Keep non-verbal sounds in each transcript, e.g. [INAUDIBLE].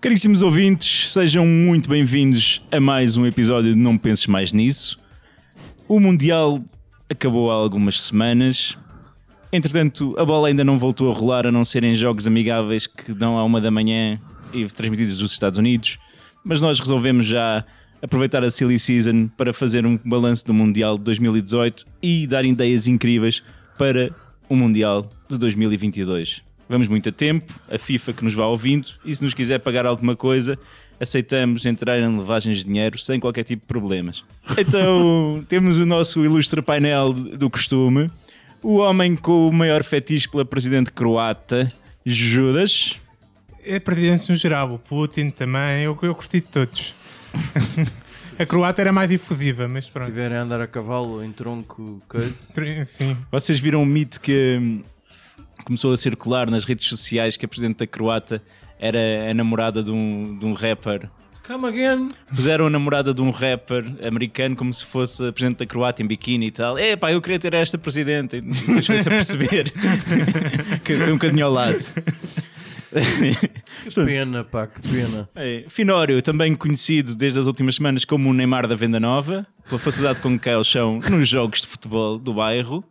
Caríssimos ouvintes, sejam muito bem-vindos a mais um episódio de Não Penses Mais Nisso. O Mundial acabou há algumas semanas. Entretanto, a bola ainda não voltou a rolar, a não serem jogos amigáveis que dão à uma da manhã e transmitidos dos Estados Unidos. Mas nós resolvemos já aproveitar a Silly Season para fazer um balanço do Mundial de 2018 e dar ideias incríveis para o Mundial de 2022. Vamos muito a tempo, a FIFA que nos vá ouvindo e se nos quiser pagar alguma coisa, aceitamos entrar em levagens de dinheiro sem qualquer tipo de problemas. Então [LAUGHS] temos o nosso ilustre painel do costume, o homem com o maior fetiche pela presidente croata, Judas. É presidentes no geral, o Putin também, eu, eu curti de todos. [LAUGHS] a croata era mais difusiva, mas Se pronto. estiverem a andar a cavalo em tronco, coisa. Sim. Vocês viram um mito que hum, começou a circular nas redes sociais que a presidente da Croata era a namorada de um, de um rapper. Come again! Puseram a namorada de um rapper americano como se fosse a presidente da Croácia em biquíni e tal. É pá, eu queria ter esta presidente. E depois foi-se a perceber [LAUGHS] que foi um bocadinho ao lado. Que pena, pá, que pena. É, Finório, também conhecido desde as últimas semanas como o Neymar da Venda Nova, pela facilidade com que cai ao chão nos jogos de futebol do bairro.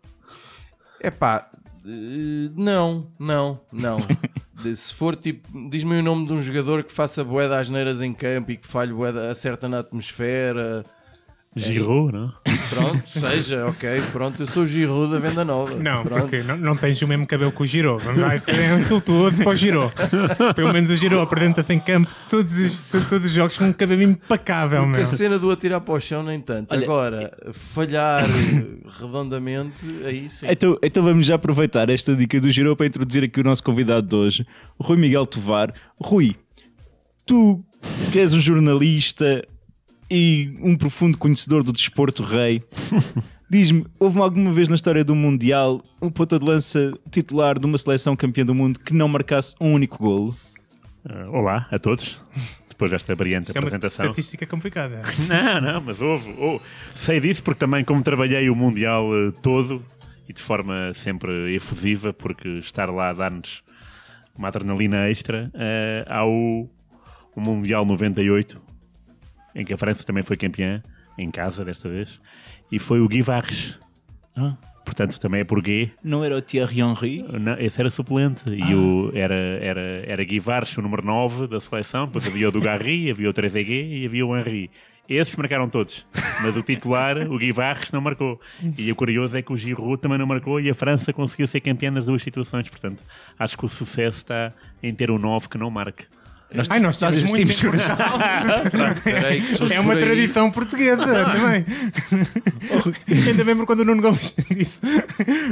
É pá, eh, não, não, não. Se for tipo, diz-me o nome de um jogador que faça bué de asneiras em campo e que falhe de- acerta na atmosfera. Giroud, não? Pronto, seja, ok, pronto, eu sou o Giroud da Venda Nova. Não, pronto. porque não, não tens o mesmo cabelo que o Giro. Vai ser um insultuoso para o Giro. Pelo menos o Giro apresenta-se em campo todos os, to- todos os jogos com um cabelo impecável, Porque meu. a cena do atirar para o chão, nem tanto. Olha, Agora, falhar redondamente, aí sim. Então, então vamos já aproveitar esta dica do Giro para introduzir aqui o nosso convidado de hoje, o Rui Miguel Tovar. Rui, tu que és um jornalista e um profundo conhecedor do desporto rei, [LAUGHS] diz-me, houve alguma vez na história do Mundial um ponta de lança titular de uma seleção campeã do mundo que não marcasse um único golo? Ah, olá a todos. Depois desta brilhante Isto é uma apresentação. estatística complicada. [LAUGHS] Não, não, mas houve. houve. Sei disso porque também, como trabalhei o Mundial eh, todo e de forma sempre efusiva, porque estar lá dá-nos uma adrenalina extra, eh, há o, o Mundial 98, em que a França também foi campeã, em casa desta vez, e foi o Guy Varres. Ah. Portanto, também é por Guy. Não era o Thierry Henry? Não, esse era suplente. E o, era, era, era Guy Vargas, o número 9 da seleção. Depois havia o do Garri, [LAUGHS] havia o Trezeguet e havia o Henry. Esses marcaram todos. Mas o titular, o Guy Vargas, não marcou. E o curioso é que o Giroud também não marcou e a França conseguiu ser campeã nas duas situações. Portanto, acho que o sucesso está em ter um 9 que não marque. Ai, nós Nós temos muito [LAUGHS] fosse É uma por tradição portuguesa também. [LAUGHS] Ainda lembro quando o Nuno Gomes disse,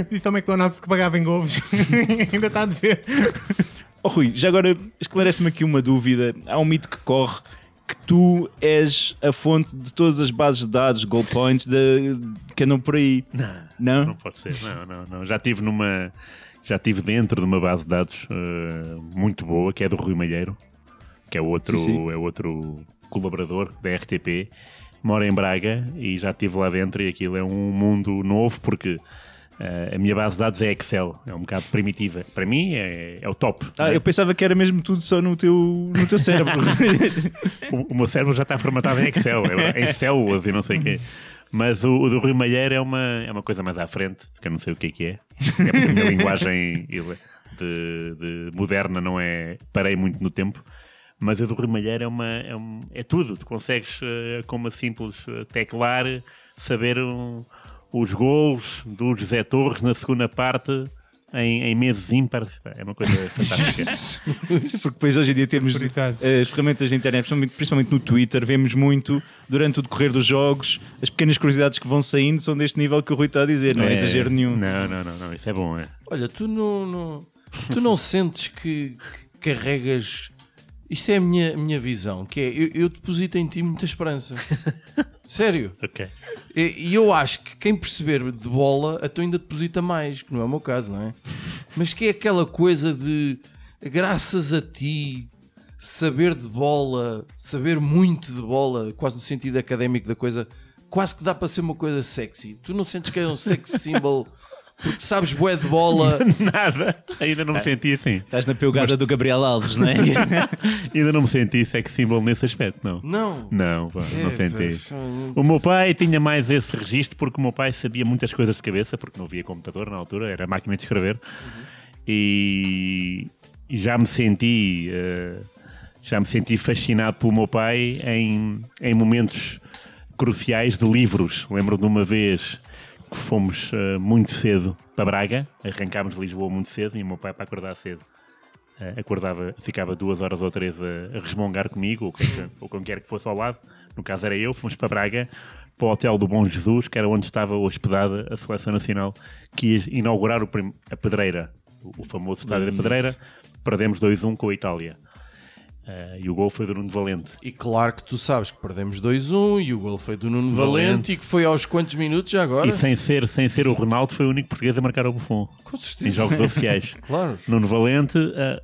disse ao McDonald's que pagava em golos. [LAUGHS] Ainda está a dever. Oh, Rui, já agora esclarece-me aqui uma dúvida. Há um mito que corre que tu és a fonte de todas as bases de dados, goal points, de, que andam por aí. Não, Não? não pode ser. Não, não, não. Já estive numa. Já estive dentro de uma base de dados eh, muito boa, que é do Rui Malheiro, que é outro, Sim, sim. é outro colaborador da RTP. Mora em Braga e já estive lá dentro e aquilo é um mundo novo porque eh, a minha base de dados é Excel, é um bocado primitiva. Para mim é, é o top. Ah, né? eu pensava que era mesmo tudo só no teu, no teu cérebro. [LAUGHS] o, o meu cérebro já está formatado em Excel, é- em células e não sei o quê. Mas o, o do Rui Malheiro é uma, é uma coisa mais à frente, que eu não sei o que é que é. É porque a minha linguagem ele- de, de moderna não é. Parei muito no tempo. Mas a do Rui Malheiro é, uma, é, um- é tudo. Tu consegues, eh, com uma simples eh, teclar, saber um, os gols do José Torres na segunda parte em, em meses ímpares. É uma coisa [LAUGHS] fantástica. Sim, porque depois hoje em dia temos eh, as ferramentas da internet, principalmente, principalmente no Twitter, vemos muito durante o decorrer dos jogos, as pequenas curiosidades que vão saindo são deste nível que o Rui está a dizer, não é, exagero nenhum. Não, não, não, não. Isso é bom, é. Olha, tu não, não- tu não sentes que, que carregas. Isto é a minha, a minha visão, que é eu, eu deposito em ti muita esperança. [LAUGHS] Sério. Ok. E, e eu acho que quem perceber de bola até ainda deposita mais, que não é o meu caso, não é? mas que é aquela coisa de graças a ti saber de bola, saber muito de bola, quase no sentido académico da coisa, quase que dá para ser uma coisa sexy. Tu não sentes que é um sex symbol [LAUGHS] porque sabes bué de bola? [LAUGHS] Nada. Ainda não me senti assim. Estás na pelgada do Gabriel Alves, não é? [LAUGHS] Ainda não me senti sex symbol nesse aspecto, não. Não. Não, pá, não É, senti. O meu pai tinha mais esse registro porque o meu pai sabia muitas coisas de cabeça, porque não havia computador na altura, era máquina de escrever. E, e já me senti. eh, já me senti fascinado pelo meu pai em, em momentos cruciais de livros. Lembro de uma vez que fomos eh, muito cedo para Braga, arrancámos de Lisboa muito cedo e o meu pai para acordar cedo. eh, acordava, ficava duas horas ou três a, a resmongar comigo, ou com, ou com quem quer que fosse ao lado. No caso era eu, fomos para Braga, para o Hotel do Bom Jesus, que era onde estava hospedada a Seleção Nacional, que ia inaugurar a Pedreira, o, famoso estádio da. Pedreira. Perdemos 2-1 com a Itália. Eh, e o gol foi do Nuno Valente. E claro que tu sabes que perdemos 2-1 e o gol foi do Nuno Valente. Valente e que foi aos quantos minutos já agora? E sem ser, sem ser o Ronaldo, foi o único português a marcar o Buffon Com em certeza. jogos oficiais. [LAUGHS] Claro. Nuno Valente, ah,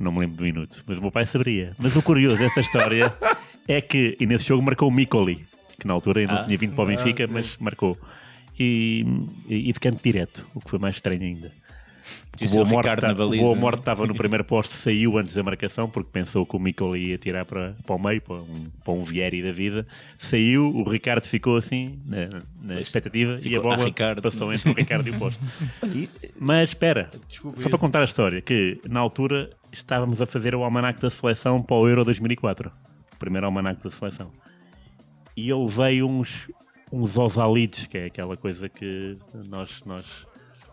não me lembro do minuto, mas o meu pai saberia. Mas o curioso dessa história [LAUGHS] é que e nesse jogo marcou o Micoli, que na altura ainda não tinha vindo para o Benfica, mas marcou. E, e de canto direto, o que foi mais estranho ainda. Podia ser o Boa na Morte, o baliza. Boa Morte estava no primeiro posto, saiu antes da marcação, porque pensou que o Micoli ia tirar para, para o meio, para um, para um Vieri da vida. Saiu, o Ricardo ficou assim, na, na expectativa, e a ficou, bola "Ah, Ricardo." passou entre o Ricardo e o posto. [LAUGHS] Mas espera, Desculpa, só para contar a história, que na altura estávamos a fazer o almanac da seleção para o Euro 2004, o primeiro almanac da seleção. E eu veio uns, uns osalides, que é aquela coisa que nós, nós,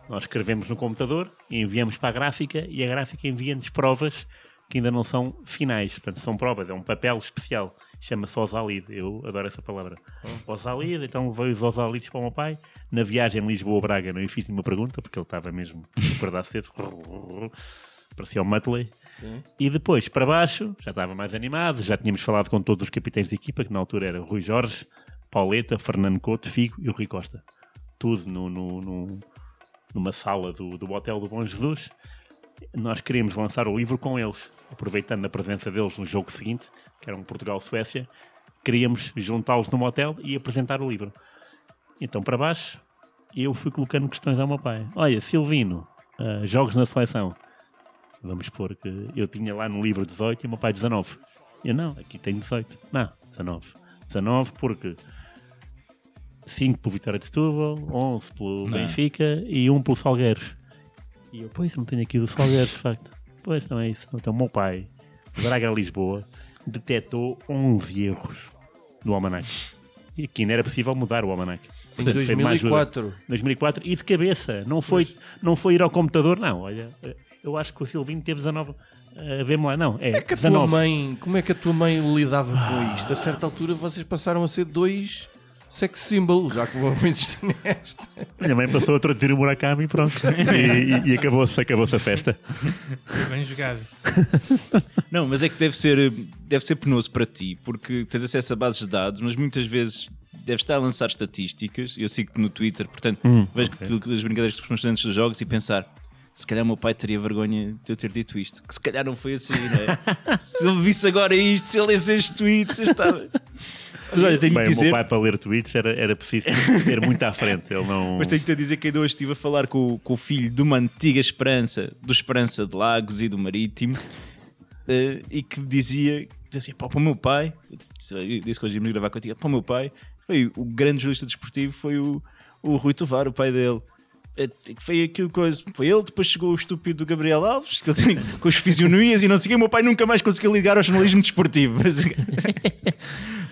nós escrevemos no computador enviamos para a gráfica e a gráfica envia-nos provas que ainda não são finais. Portanto, são provas, é um papel especial. Chama-se osalide, eu adoro essa palavra. Osalide, então veio os osalides para o meu pai. Na viagem Lisboa-Braga, não lhe fiz nenhuma pergunta, porque ele estava mesmo a acordar cedo. [LAUGHS] Parecia o Muttley. E depois, para baixo, já estava mais animado, já tínhamos falado com todos os capitães de equipa, que na altura era Rui Jorge, Pauleta, Fernando Couto, Figo e o Rui Costa. Tudo no, no- no- numa sala do, do Hotel do Bom Jesus. Nós queríamos lançar o livro com eles, aproveitando a presença deles no jogo seguinte, que era um Portugal-Suécia. Queríamos juntá-los num hotel e apresentar o livro. Então, para baixo, eu fui colocando questões ao meu pai. Olha, Silvino, ah, jogos na seleção. Vamos pôr que eu tinha lá no livro 18 e o meu pai 19. Eu não, aqui tem 18. Não, 19. 19 porque 5 pelo Vitória de Setúbal, 11 pelo Não. Benfica e 1 pelo Salgueiros. E eu, pois, não tenho aqui do Salgueiros, de facto. Pois, não é isso. Então, o meu pai, Braga Lisboa, detectou 11 erros do Almanac. E aqui não era possível mudar o Almanac. Em Portanto, foi ajuda. 2004. 2004 e de cabeça, não foi, não foi ir ao computador, não. Olha, eu acho que o Silvinho teve 19. Uh, Vê-me lá, não, é, Como é que a tua 19. mãe, como é que a tua mãe lidava com isto? A certa altura vocês passaram a ser dois sex symbols, já que vou [LAUGHS] insistir nesta. Minha mãe passou a traduzir o Murakami e pronto. E, e- e acabou-se acabou a festa. Bem jogado. Não, mas é que deve ser, deve ser penoso para ti, porque tens acesso a bases de dados, mas muitas vezes deves estar a lançar estatísticas. Eu sigo-te no Twitter, portanto, vejo que- que as brincadeiras que respondes antes dos jogos e pensar. Se calhar o meu pai teria vergonha de eu ter dito isto. Que se calhar não foi assim, não é? [LAUGHS] se ele visse agora isto, se ele lesse este tweet, estava. Mas olha, tenho Bem, que o dizer. meu pai para ler tweets era, era preciso ter muito à frente. Ele não. Mas tenho-te a dizer que ainda hoje estive a falar com, o- com o filho de uma antiga Esperança, do Esperança de Lagos e do Marítimo, eh, e que me dizia, dizia assim, para o meu pai, disse que hoje ia me gravar contigo, para o meu pai, foi o grande jornalista desportivo, foi o, o Rui Tovar, o pai dele. Eh, que Foi aquilo coisa, foi ele, depois chegou o estúpido do Gabriel Alves, que ele tem, com as fisionomias e não sei o quê, o meu pai nunca mais conseguiu ligar ao jornalismo desportivo. [LAUGHS]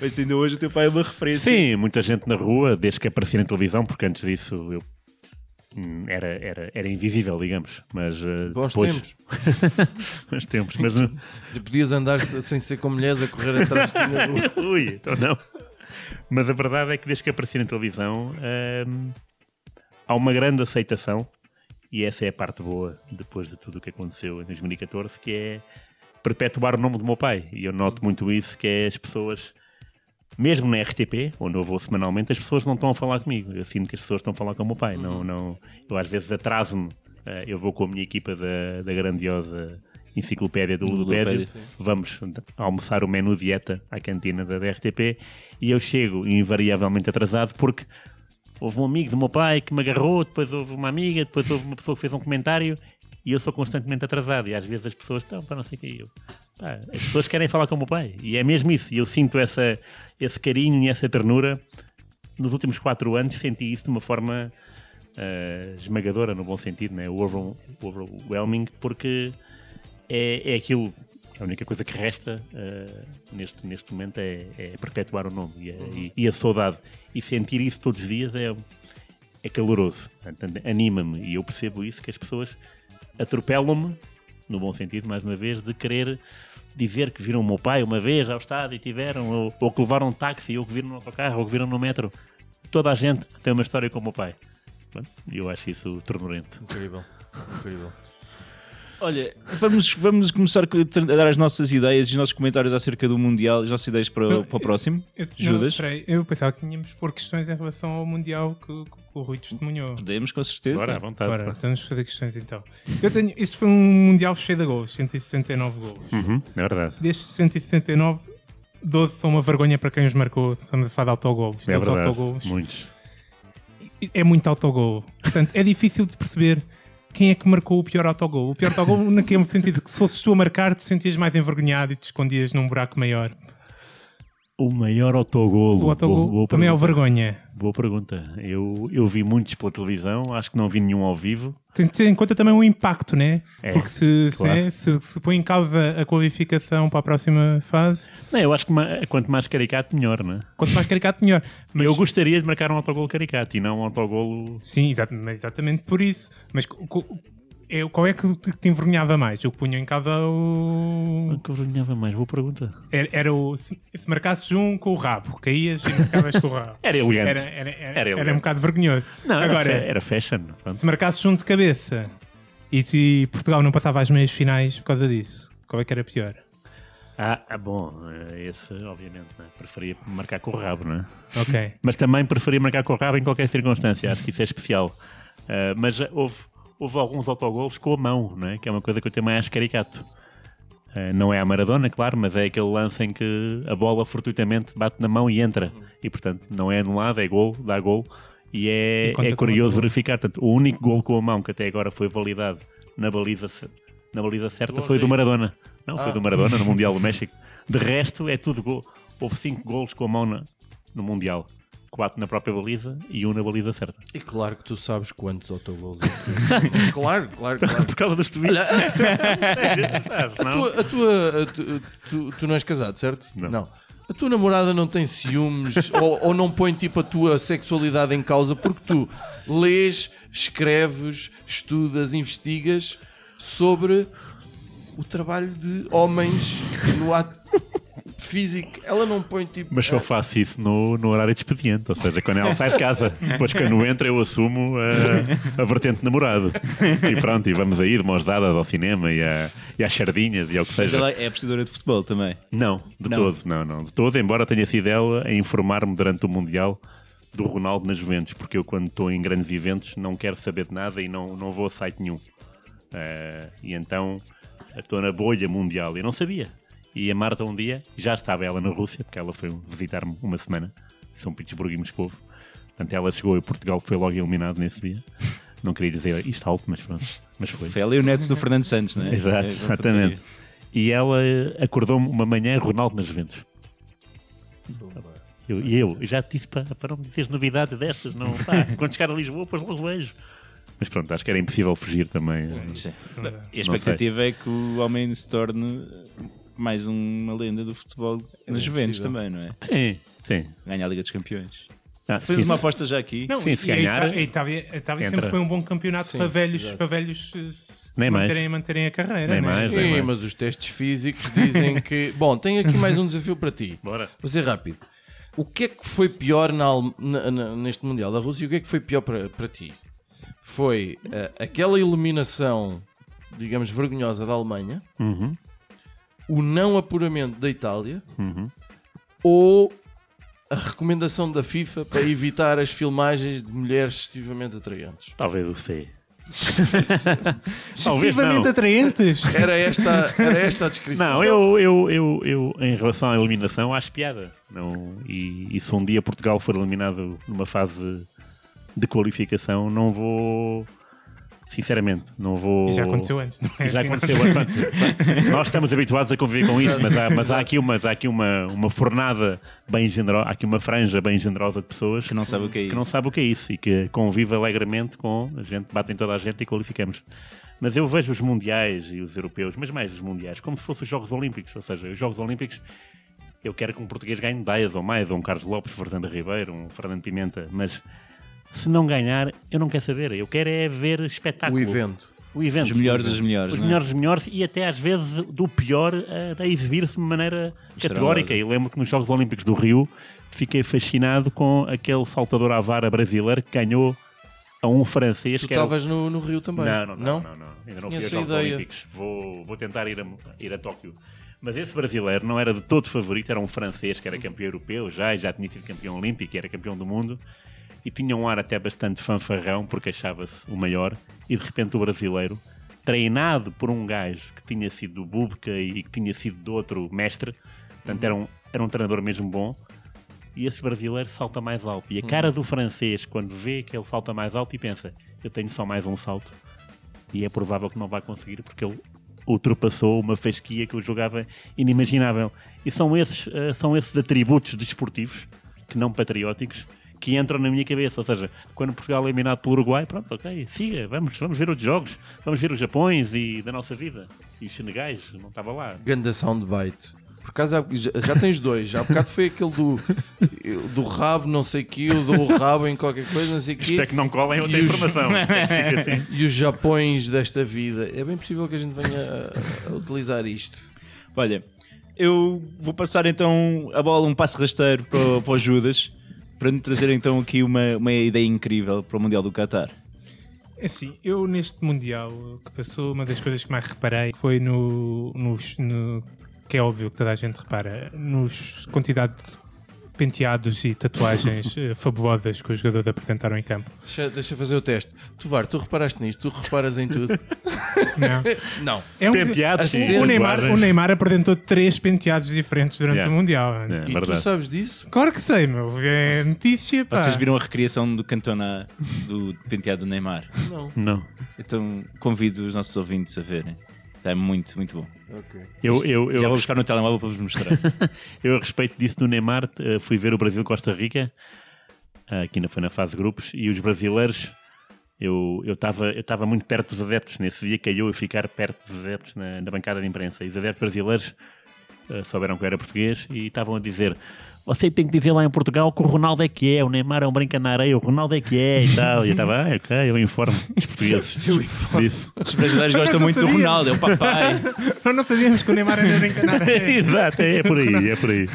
Mas, ainda hoje o teu pai é uma referência. Sim, muita gente na rua, desde que aparecia na televisão, porque antes disso eu. hum, Era, era, era invisível, digamos. Mas uh, Bons depois... tempos. [LAUGHS] Bons tempos. Mas não- Podias andar sem ser com mulheres a correr atrás de ti na rua. [LAUGHS] Ui, então não. Mas a verdade é que desde que apareci na televisão hum, há uma grande aceitação e essa é a parte boa depois de tudo o que aconteceu em 2014 que é perpetuar o nome do meu pai e eu noto muito isso que é as pessoas mesmo na RTP, onde eu vou semanalmente, as pessoas não estão a falar comigo. Eu sinto que as pessoas estão a falar com o meu pai. Não, não, eu às vezes atraso-me Eh, eu vou com a minha equipa da, da grandiosa enciclopédia do Ludopédio. Vamos almoçar o menu dieta à cantina da RTP e eu chego invariavelmente atrasado porque houve um amigo do meu pai que me agarrou, depois houve uma amiga, depois houve uma pessoa que fez um comentário e eu sou constantemente atrasado. E às vezes as pessoas estão para não sei o que. Eu, pá, as pessoas querem falar com o meu pai e é mesmo isso. E eu sinto essa, esse carinho e essa ternura. Nos últimos quatro anos senti isso de uma forma eh, esmagadora, no bom sentido, né? Over- overwhelming, porque é, é aquilo. A única coisa que resta eh, neste, neste momento é, é perpetuar o nome e a, e- e a saudade. E sentir isso todos os dias é, é caloroso, anima-me. E eu percebo isso, que as pessoas atropelam-me, no bom sentido, mais uma vez, de querer dizer que viram o meu pai uma vez ao estádio e tiveram, ou, ou que levaram um táxi, ou que viram no autocarro, ou que viram no metro. Toda a gente tem uma história com o meu pai. Eu acho isso ternurento. Incrível. Incrível. Olha, vamos, vamos começar a dar as nossas ideias e os nossos comentários acerca do Mundial, as nossas ideias para, Não, para o próximo. Eu, Judas? Não, peraí, eu pensava que tínhamos de pôr questões em relação ao Mundial que, que o Rui testemunhou. Podemos, com certeza. Bora, à vontade. Bora, pá. então vamos fazer questões então. Eu tenho, isto foi um Mundial cheio de gols, 169 gols. Uhum, é verdade. Destes 169, 12 são uma vergonha para quem os marcou. Estamos a falar de autogols. É 12 verdade. autogols. Muitos. É muito autogol. Portanto, é difícil de perceber quem é que marcou o pior autogol. O pior autogol, [LAUGHS] naquele sentido que se fosses tu a marcar, te sentias mais envergonhado e te escondias num buraco maior. O maior autogolo. O autogol Boa- boa também é o pergunta. vergonha. Boa pergunta. Eu, eu vi muitos pela televisão, acho que não vi nenhum ao vivo. Tem que ter em conta também o impacto, né? É, Porque se, se, claro. é, se, se põe em causa a qualificação para a próxima fase, Não, eu acho que ma- quanto mais caricato, melhor, não é? quanto mais caricato, melhor. Mas, Eu gostaria de marcar um autogolo caricato e não um autogolo. Sim, exa- mas exatamente por isso. Mas é, qual é que te, envergonhava mais? Eu punho em causa o. Que eu vergonhava mais, boa pergunta. Era, era o. Se, se marcasses um com o rabo, caías e marcavas com o rabo. [LAUGHS] Era elegante. Era, era, era, Era era um bocado vergonhoso. Não, Agora, era fashion. pronto. se marcasses um de cabeça e se Portugal não passava às meias finais por causa disso, qual é que era pior? Ah, ah, bom, eh, esse, obviamente, né? preferia marcar com o rabo, não é? Ok. Mas também preferia marcar com o rabo em qualquer circunstância, acho que isso é especial. Ah, mas houve, houve alguns autogolos com a mão, não é? que é uma coisa que eu também acho caricato. Ah, não é a Maradona, claro, mas é aquele lance em que a bola fortuitamente bate na mão e entra. E portanto não é anulado, é gol, dá gol. E E é, conta é curioso verificar. Portanto, o único gol com a mão que até agora foi validado na baliza, na baliza certa foi do Maradona. Não, foi Ah. do Maradona no [LAUGHS] Mundial do México. De resto, é tudo gol. Houve cinco gols com a mão na- no Mundial. Quatro na própria baliza e um na baliza certa. E claro que tu sabes quantos autogols é que... Claro, [LAUGHS] claro, claro. Por [LAUGHS] causa dos tweets. [LAUGHS] A não? tua, a tua- a tu, tu, tu não és casado, certo? Não. A tua namorada não tem ciúmes ou, ou não põe tipo a tua sexualidade em causa porque tu lês, escreves, estudas, investigas sobre o trabalho de homens no ato físico. Ela não põe tipo. Mas só faço isso no, no horário de expediente, ou seja, quando ela sai de casa. [LAUGHS] Depois, quando entra, eu assumo a, a vertente namorado. E pronto, e vamos aí de mãos dadas ao cinema e, a, e às sardinhas e ao que Mas seja. ela é apreciadora de futebol também. Não, de Não. todo, não, não. De todo, embora tenha sido ela a informar-me durante o Mundial do Ronaldo nas Juventus, porque eu, quando estou em grandes eventos, não quero saber de nada e não, não vou a site nenhum. Eh, e então estou na bolha mundial. Eu não sabia. E a Marta, um dia, já estava ela na Rússia, porque ela foi visitar-me uma semana, São Petersburgo e Moscou. Portanto, ela chegou e Portugal foi logo eliminado nesse dia. Não queria dizer isto alto, mas pronto. Mas foi. Foi ela e o neto do Fernando Santos, não é? Exato, É, exatamente. E ela eh, acordou-me uma manhã Ronaldo nas Juventus. Eu- E eu, já te disse para, para não me dizeres novidades destas, não, pá, [LAUGHS] quando chegar a Lisboa, depois logo vejo. Mas pronto, acho que era impossível fugir também. Sim. Não dá. E a expectativa é que o homem se torne mais uma lenda do futebol nas Juventus também, não é? Sim, sim. Ganhar a Liga dos Campeões. Ah, Fez sim, uma aposta já aqui. Não, Sim, se e a ganhar, a Itália, a Itália entra. sempre foi um bom campeonato Sim, para velhos, exato. para velhos eh, Nem mais. manterem, manterem a carreira. Nem né? mais. Sim, bem. mas os testes físicos dizem que. [LAUGHS] Bom, tenho aqui mais um desafio para ti. Bora. Vou ser rápido. O que é que foi pior na na- na- neste Mundial da Rússia e o que é que foi pior para, para ti? Foi eh, aquela eliminação, digamos, vergonhosa da Alemanha, Uhum. O não apuramento da Itália Uhum. ou a recomendação da FIFA para evitar as filmagens de mulheres excessivamente atraentes? Talvez o C. [LAUGHS] Excessivamente não. atraentes. Era esta, era esta a descrição. Não, eu, eu, eu, eu, em relação à eliminação, acho piada. Não, e, e se um dia Portugal for eliminado numa fase de qualificação, não vou. Sinceramente, não vou. E já aconteceu antes, não é? Já Assim, aconteceu antes. Nós estamos habituados a conviver com isso, mas há, mas há aqui, uma, há aqui uma, uma fornada bem generosa, há aqui uma franja bem generosa de pessoas Que não sabe o que é que isso. não sabe o que é isso e que convive alegremente com a gente, batem toda a gente e qualificamos. Mas eu vejo os mundiais e os europeus, mas mais os mundiais, como se fossem os Jogos Olímpicos. Ou seja, os Jogos Olímpicos, eu quero que um português ganhe medalhas ou mais, ou um Carlos Lopes, Fernando Ribeiro, um Fernando Pimenta, mas se não ganhar, eu não quero saber. Eu quero é ver espetáculo. O evento. O evento. Os melhores dos melhores, Os não é? melhores dos melhores e até às vezes do pior a, a exibir-se de maneira categórica. E lembro que nos Jogos Olímpicos do Rio fiquei fascinado com aquele saltador à vara brasileiro que ganhou a um francês Tu que era estavas no, no Rio também? não, não, não, não, não. Ainda não fui Tinha aos essa Jogos ideia. Olímpicos. Vou, vou tentar ir a, ir a Tóquio. Mas esse brasileiro não era de todo favorito, era um francês que era campeão europeu já, e já tinha sido campeão olímpico, e era campeão do mundo. E tinha um ar até bastante fanfarrão, porque achava-se o maior. E de repente o brasileiro, treinado por um gajo que tinha sido do Bubka e que tinha sido do outro mestre, portanto era um, era um treinador mesmo bom, e esse brasileiro salta mais alto. E a cara do francês, quando vê que ele salta mais alto, e pensa: eu tenho só mais um salto, e é provável que não vai conseguir, porque ele ultrapassou uma fasquia que eu jogava inimaginável. E são esses, eh, são esses atributos desportivos, que não patrióticos, que entram na minha cabeça. Ou seja, quando Portugal é eliminado pelo Uruguai, pronto, ok, siga, vamos, vamos ver outros jogos, vamos ver os Japões e da nossa vida. E os Senegais, não estava lá. Ganda soundbite. Por acaso já, já tens dois. Já há bocado foi aquele do, do rabo, não sei o que, o do rabo em qualquer coisa, não sei o Isto é que não colem outra E os- informação. [LAUGHS] Fica assim. E os Japões desta vida. É bem possível que a gente venha a, a utilizar isto. Olha, eu vou passar então a bola um passo rasteiro para, para o Judas para nos trazer então aqui uma, uma ideia incrível para o Mundial do Qatar. É Assim, eu neste Mundial que passou, uma das coisas que mais reparei foi no, nos, no- que é óbvio que toda a gente repara, nos quantidade de penteados e tatuagens eh, fabulosas que os jogadores apresentaram em campo. Deixa, deixa fazer o teste. Tu, Var, tu reparaste nisto? Tu reparas em tudo? Não. [LAUGHS] Não. É um- Penteados, Assim, sim, o, Neymar, o Neymar apresentou três penteados diferentes durante Yeah. o Mundial. É, E tu verdade. sabes disso? Claro que sei, meu. É notícia. Pá. Vocês viram a recriação do Cantona do penteado do Neymar? Não. Não. Então convido os nossos ouvintes a verem. Está muito, muito bom. Ok. Eu, eu, eu, Já vou buscar no telemóvel para vos mostrar. [LAUGHS] Eu, a respeito disso do Neymar, eh, fui ver o Brasil-Costa Rica, eh, que ainda foi na fase de grupos, e os brasileiros, eu estava eu estava muito perto dos adeptos. Nesse dia caiu eu ficar perto dos adeptos na, na bancada de imprensa. E os adeptos brasileiros eh, souberam que eu era português e estavam a dizer. Você tem que dizer lá em Portugal que o Ronaldo é que é, o Neymar é um brinca na areia, o Ronaldo é que é e tal. E eu estava, ah, ok, eu informo os portugueses [LAUGHS] Eu informo. disso. Os brasileiros gostam muito do. Ronaldo, é o papai. [LAUGHS] Nós não sabíamos que o Neymar era brincar. [LAUGHS] Exato, é por aí, é por aí.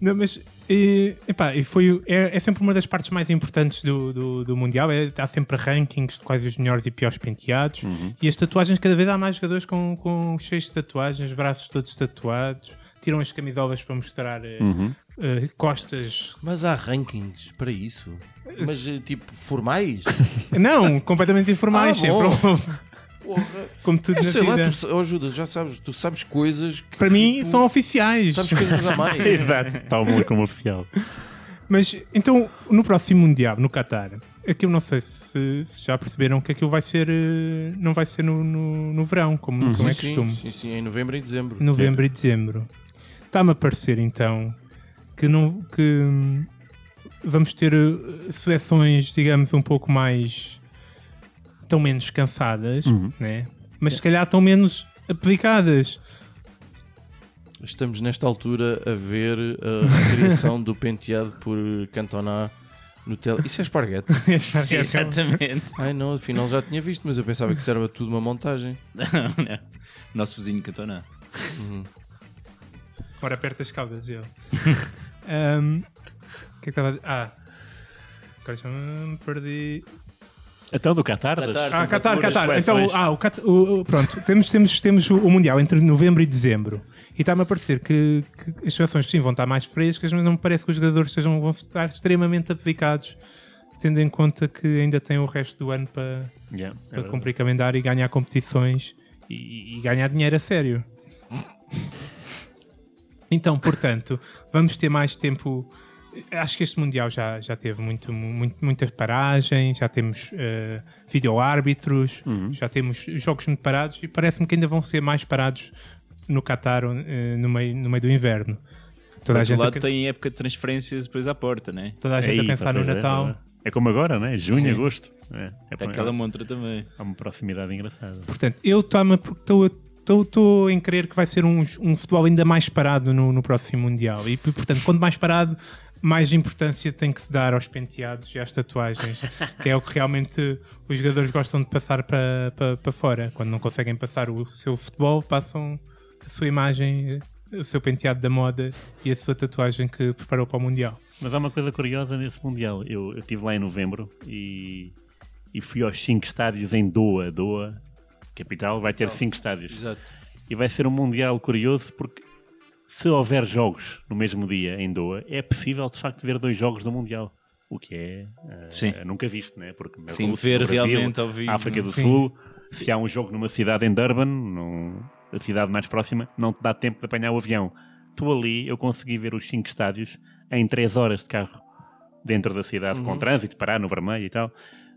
Não, mas e, epá, e foi, é, é sempre uma das partes mais importantes do, do, do Mundial. É, há sempre rankings de quais os melhores e piores penteados. E as tatuagens, cada vez há mais jogadores com, com cheios de tatuagens, braços todos tatuados. Tiram as camisolas para mostrar eh, eh, costas. Mas há rankings para isso. Mas eh, tipo, formais? [LAUGHS] Não, completamente informais. Ah. Porra. Como tudo Eu na sei lá, vida. tu, sa- oh, Judas, já sabes, tu sabes coisas que. Para mim, tipo, são oficiais. Sabes coisas a mais. [LAUGHS] [LAUGHS] Exato, tal como oficial. Mas então, no próximo Mundial, no Qatar, aquilo não sei se, se já perceberam que aquilo vai ser. Não vai ser no, no, no verão, como, como é sim, costume. sim, sim, em novembro e dezembro. Novembro e dezembro. Está-me a parecer então que, não, que hum, vamos ter eh, seleções, digamos, um pouco mais. tão menos cansadas, né? mas se calhar tão menos aplicadas. Estamos nesta altura a ver a recriação do penteado por Cantona no tele. Isso [LAUGHS] é esparguete? Sim, exatamente. Ai não, afinal já tinha visto, mas eu pensava que isso era tudo uma montagem. Não, não. Nosso vizinho Cantona. Ora, aperta as caldas, eu. [LAUGHS] O que é que estava a dizer? Ah, agora já me perdi. Então, do Qatar? das- Qatar. Ah, Qatar, Qatar. Então, seleções. ah, o Qatar, o- o- pronto, temos, temos, temos o o Mundial entre novembro e dezembro. E está-me a parecer que, que as situações sim vão estar mais frescas, mas não me parece que os jogadores sejam, vão estar extremamente aplicados. tendo em conta que ainda tem o resto do ano para, Yeah, é para verdade. cumprir calendário e ganhar competições e, e ganhar dinheiro a sério. Então, portanto, vamos ter mais tempo. Acho que este Mundial já, já teve muito, muito, muitas paragens, já temos uh, vídeo-árbitros, já temos jogos muito parados e parece-me que ainda vão ser mais parados no Qatar eh, no, meio, no meio do inverno. Por Toda a gente, lado, a, tem época de transferências depois à porta, né? toda a gente É a aí, pensar no é, Natal. É, é como agora, né? Junho, Sim. agosto. É, é, Tem é- aquela montra também. há uma proximidade engraçada. Portanto, eu estou em crer que vai ser um, um futebol ainda mais parado no, no próximo Mundial. E, portanto, quanto mais parado, mais importância tem que se dar aos penteados e às tatuagens, que é o que realmente os jogadores gostam de passar para, para, fora. Quando não conseguem passar o seu futebol, passam a sua imagem, o seu penteado da moda e a sua tatuagem que preparou para o Mundial. Mas há uma coisa curiosa nesse Mundial. Eu estive lá em novembro e, e fui aos cinco estádios em Doha. Doha, capital, vai ter cinco estádios. Exato. E vai ser um Mundial curioso porque se houver jogos no mesmo dia em Doha, é possível de facto ver dois jogos do Mundial. O que é Sim. nunca visto, né? Porque na Sim, Rússia, ver Brasil, realmente ao vivo. África do Sim. Sul, se há um jogo numa cidade em Durban, num- a cidade mais próxima, não te dá tempo de apanhar o avião. Tu ali, eu consegui ver os cinco estádios em três horas de carro dentro da cidade, com trânsito, parar no vermelho e tal.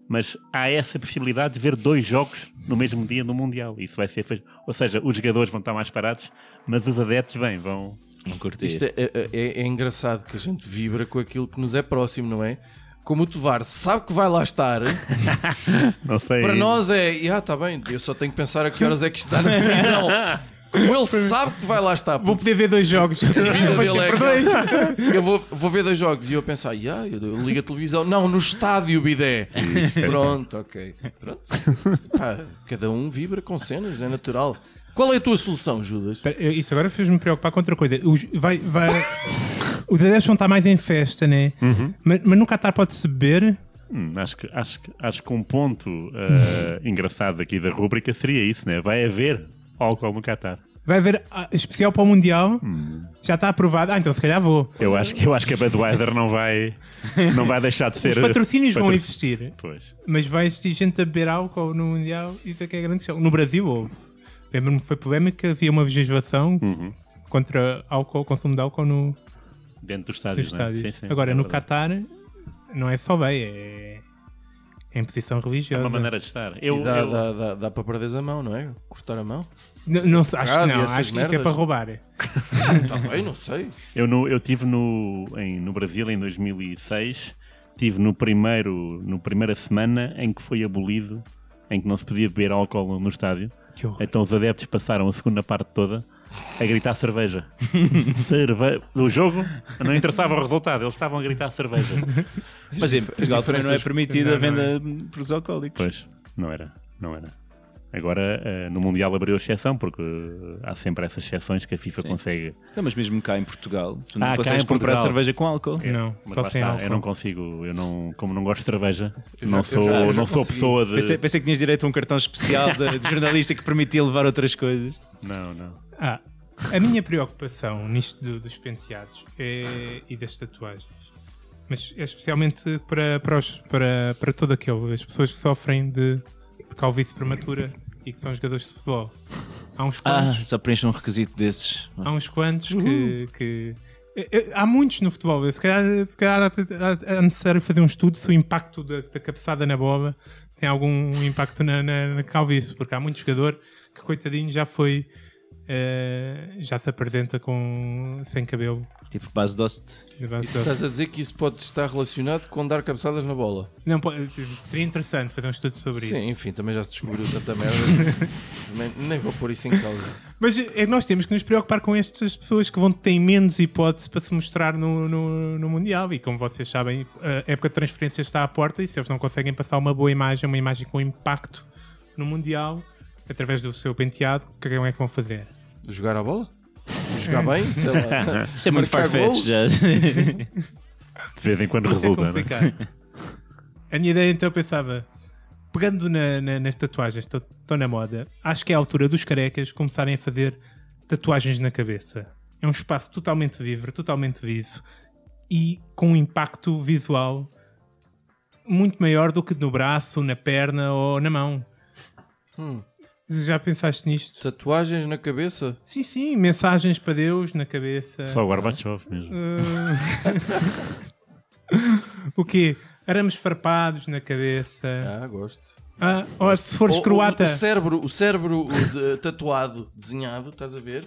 Mas há essa possibilidade de ver dois jogos no mesmo dia no Mundial. Isso vai ser feito. Ou seja, os jogadores vão estar mais parados, mas os adeptos, bem, vão. Não. Isto é, é- é- é engraçado que a gente vibra com aquilo que nos é próximo, não é? Como o Tovar sabe que vai lá estar, [LAUGHS] Não sei. para nós é, ah, tá bem, eu só tenho que pensar a que horas é que está na televisão. [LAUGHS] Ele sabe que vai lá estar, Vou poder ver dois jogos. é Eu vou, vou ver dois jogos e eu pensar, yeah, eu ligo a televisão. Não, no estádio, bidé. Pronto, ok. Pronto. Pá, cada um vibra com cenas, é natural. Qual é a tua solução, Judas? Isso agora fez-me preocupar com outra coisa. Os, vai, vai, os adeptos vão estar mais em festa, né? Mas, mas no Qatar pode-se beber. Hum, acho, que, acho, que, acho que um ponto eh, engraçado aqui da rúbrica seria isso, né? Vai haver álcool no Qatar. Vai haver ah, especial para o Mundial. Já está aprovado. Ah, então se calhar vou. Eu acho, que- eu acho que a Budweiser não vai, não vai deixar de ser. Os patrocínios vão existir. Pois. Mas vai existir gente a beber álcool no Mundial. Isso é que é grande show. No Brasil houve. Lembro-me que foi polémica. Havia uma legislação contra álcool, consumo de álcool no, Dentro dos nos estádios. não é? estádios. Sim, sim, Agora, é no verdade. Qatar, não é só bem. É, é imposição É religiosa. uma maneira de estar. Eu, E dá, eu- dá, dá, dá para perderes a mão, não é? Cortar a mão? Não, não, acho que não. Acho que isso é para roubar. Está [LAUGHS] bem, não sei. Eu, no, eu tive no, em, no Brasil em 2006, tive no primeiro, no primeira semana em que foi abolido, em que não se podia beber álcool no estádio. Então os adeptos passaram a segunda parte toda a gritar cerveja. [LAUGHS] Cerve... O jogo não interessava o resultado, eles estavam a gritar cerveja. Mas em Portugal também não é permitida a Não, não é. venda de produtos alcoólicos. Pois, não era, não era. Agora eh, no Mundial abriu exceção, porque eh, há sempre essas exceções que a FIFA Sim. consegue. Não, mas mesmo cá em Portugal, tu não Ah, cá consegues em comprar Portugal. cerveja com álcool. Não, Mas só lá sem está, álcool. eu não consigo, eu não, como não gosto de cerveja, Eu não já- sou, já- não sou consegui. pessoa de. Pensei, pensei que tinhas direito a um cartão especial de, de jornalista que permitia levar outras coisas. Não, não. Ah, a minha preocupação nisto do- dos penteados é, e das tatuagens, mas é especialmente para, para, os, para, para todo aquele, as pessoas que sofrem de, de calvície prematura e que são jogadores de futebol. Há uns Ah, quantos, só preenche um requisito desses. há uns quantos que. que eh, Há muitos no futebol. Se calhar, se calhar é necessário fazer um estudo se o impacto da, da cabeçada na bola tem algum impacto na, na, na calvície, porque há muito jogador que, coitadinho, já foi. Eh, já se apresenta com sem cabelo. Tipo base doce. Tu estás a dizer que isso pode estar relacionado com dar cabeçadas na bola. Não, pô, seria interessante fazer um estudo sobre isso. Sim, enfim, também já se descobriu [LAUGHS] tanta merda. Também nem vou pôr isso em causa. Mas é, nós temos que nos preocupar com estas pessoas que vão ter menos hipótese para se mostrar no, no, no Mundial. E como vocês sabem, a época de transferências está à porta e se eles não conseguem passar uma boa imagem, uma imagem com impacto no Mundial, através do seu penteado, o que é que vão fazer? Jogar a bola? Jogar bem? Sei lá. [LAUGHS] Isso é muito farfetch já. De vez em quando é resulta, né? complicado. A minha ideia então eu pensava, pegando na- na- nas tatuagens, estou estou na moda, acho que é a altura dos carecas começarem a fazer tatuagens na cabeça. É um espaço totalmente livre, totalmente viso e com um impacto visual muito maior do que no braço, na perna ou na mão. Já pensaste nisto? Tatuagens na cabeça? Sim, sim, mensagens para Deus na cabeça. Só o Gorbachev mesmo. [LAUGHS] O quê? Arames farpados na cabeça. Ah, gosto. Ah, ou se fores O- o- croata, O, cérebro, o cérebro o de- tatuado, desenhado, estás a ver?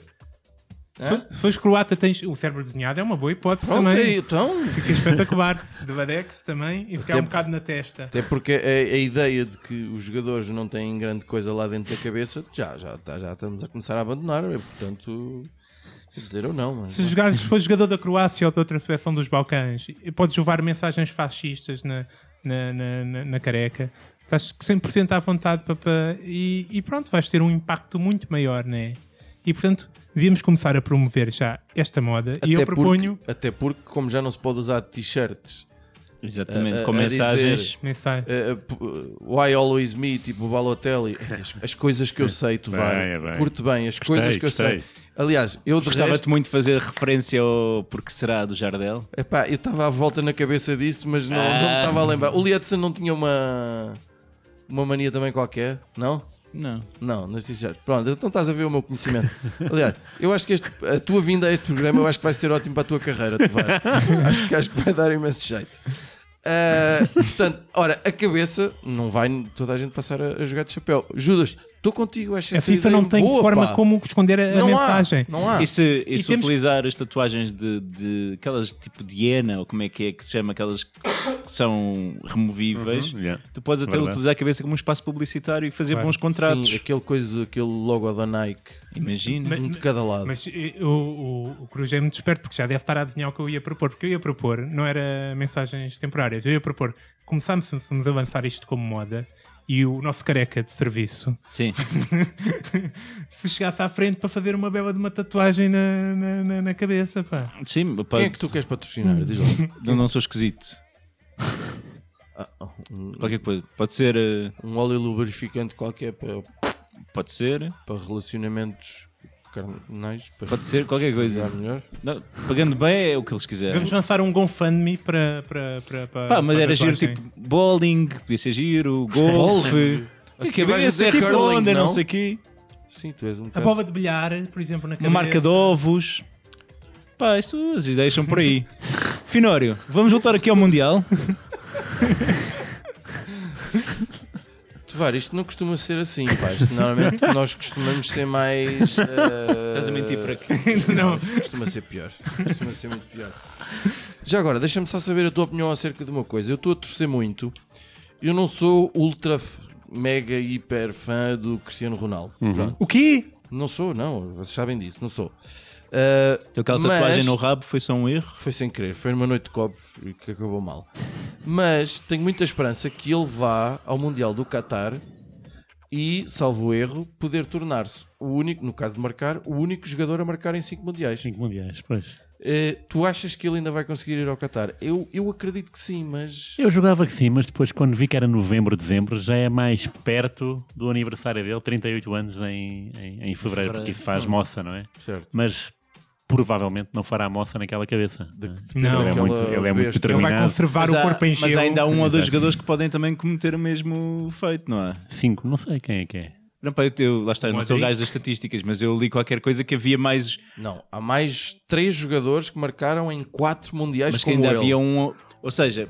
Hã? se fores croata, tens o cérebro desenhado, é uma boa hipótese Pronto, também. é, então. Fica espetacular. De Badex também e ficar um bocado na testa. Até porque a, a ideia de que os jogadores não têm grande coisa lá dentro da cabeça, já, já, tá- já estamos a começar a abandonar. é, Portanto, se dizer ou não, mas. Se, jogares, se fores jogador da Croácia ou de outra seleção dos Balcãs, podes levar mensagens fascistas na, na, na, na- careca. Estás 100% à vontade para, e, e pronto, vais ter um impacto muito maior, né? E portanto, devíamos começar a promover já esta moda. e eu proponho porque, até porque, como já não se pode usar t-shirts, Exatamente, A- a- com a mensagens. dizer- mensagem. eh, eh, p- why always me, tipo o Balotelli, [LAUGHS] as, as coisas que eu sei, Tovar, Bem, bem. curte bem, as Gostei, coisas que eu gostei. sei. Aliás, eu Gostava-te resto, muito de fazer referência ao Porque Será do Jardel. epá, eu estava à volta na cabeça disso, mas não, não me Ah. estava a lembrar. O Lietzen não tinha uma, uma mania também qualquer, não? Não. Não, nas t-shirts. Pronto, então estás a ver o meu conhecimento. Aliás, eu acho que este- a tua vinda a este programa eu acho que vai ser ótimo para a tua carreira, Tovar. acho, que, acho que vai dar imenso jeito. Ah, portanto, ora, a cabeça não vai toda a gente passar a, a jogar de chapéu. Judas, estou contigo. Acho A FIFA não tem boa, forma pá. como esconder a, a não mensagem. Há, não há. E se, e E se temos- utilizar as tatuagens de, de aquelas tipo de hiena, ou como é que é que se chama, aquelas que são removíveis, Uhum, yeah. tu podes até Verdade. utilizar a cabeça como um espaço publicitário e fazer Claro. bons contratos. Sim, aquele, coisa, aquele logo da Nike, Imagina. um de cada lado. Mas eh, o, o, o Cruz é muito esperto porque já deve estar a adivinhar o que eu ia propor. Porque eu ia propor, não era mensagens temporárias, eu ia propor, começámos a avançar isto como moda e o nosso careca de serviço Sim. [LAUGHS] se chegasse à frente para fazer uma bela de uma tatuagem na, na, na- na cabeça, pá. Sim, pode... Quem é que tu queres patrocinar? Diz lá. [LAUGHS] não, não sou esquisito. Ah, um, Qualquer coisa. Pode ser. eh, um óleo lubrificante qualquer para, Pode ser. para relacionamentos carnais. Para Pode ser qualquer coisa. melhor. Não, pagando bem é o que eles quiserem. Vamos lançar um GoFundMe para. para, para, para Pá, mas para era giro tipo bowling, podia ser giro, golfe? Assim que cabeça, dizer tipo curling, onda, não não? sei o quê. Sim, tu és um A prova de bilhar, por exemplo, na cabeça. Uma marca de ovos. Pá, isso as ideias são por aí. [LAUGHS] Finório, vamos voltar aqui ao Mundial. [LAUGHS] Tovar, isto não costuma ser assim, pá. Isto, normalmente [LAUGHS] nós costumamos ser mais. eh, Estás a mentir para aqui. [LAUGHS] não. Costuma ser pior. Costuma ser muito pior. Já agora, deixa-me só saber a tua opinião acerca de uma coisa. Eu estou a torcer muito. Eu não sou ultra, mega, hiper fã do Cristiano Ronaldo. Pronto. O quê? Não sou, não. Vocês sabem disso. Não sou. Uh, Aquela mas- tatuagem no rabo foi só um erro. Foi sem querer, foi numa noite de copos e que acabou mal. Mas tenho muita esperança que ele vá ao Mundial do Qatar e, salvo o erro, poder tornar-se o único, no caso de marcar, o único jogador a marcar em 5 mundiais. Cinco mundiais, pois. Eh, tu achas que ele ainda vai conseguir ir ao Qatar? Eu, eu acredito que sim, mas. Eu jogava que sim, mas depois, quando vi que era novembro, dezembro, já é mais perto do aniversário dele, 38 anos em, em, em fevereiro, porque isso faz moça, não é? Certo. Mas provavelmente não fará moça naquela cabeça. Não. ele é muito, ele é muito besta. Ele vai determinado. conservar Mas o há, corpo em mas gelo. ainda há um ou dois jogadores que podem também cometer o mesmo feito, não é? Cinco, não sei quem é que é. Não, pá, eu, eu, lá está, eu não sou o gajo das estatísticas, mas eu li qualquer coisa que havia mais. Não, há mais três jogadores que marcaram em quatro mundiais Mas que ainda ele. havia um. Ou seja,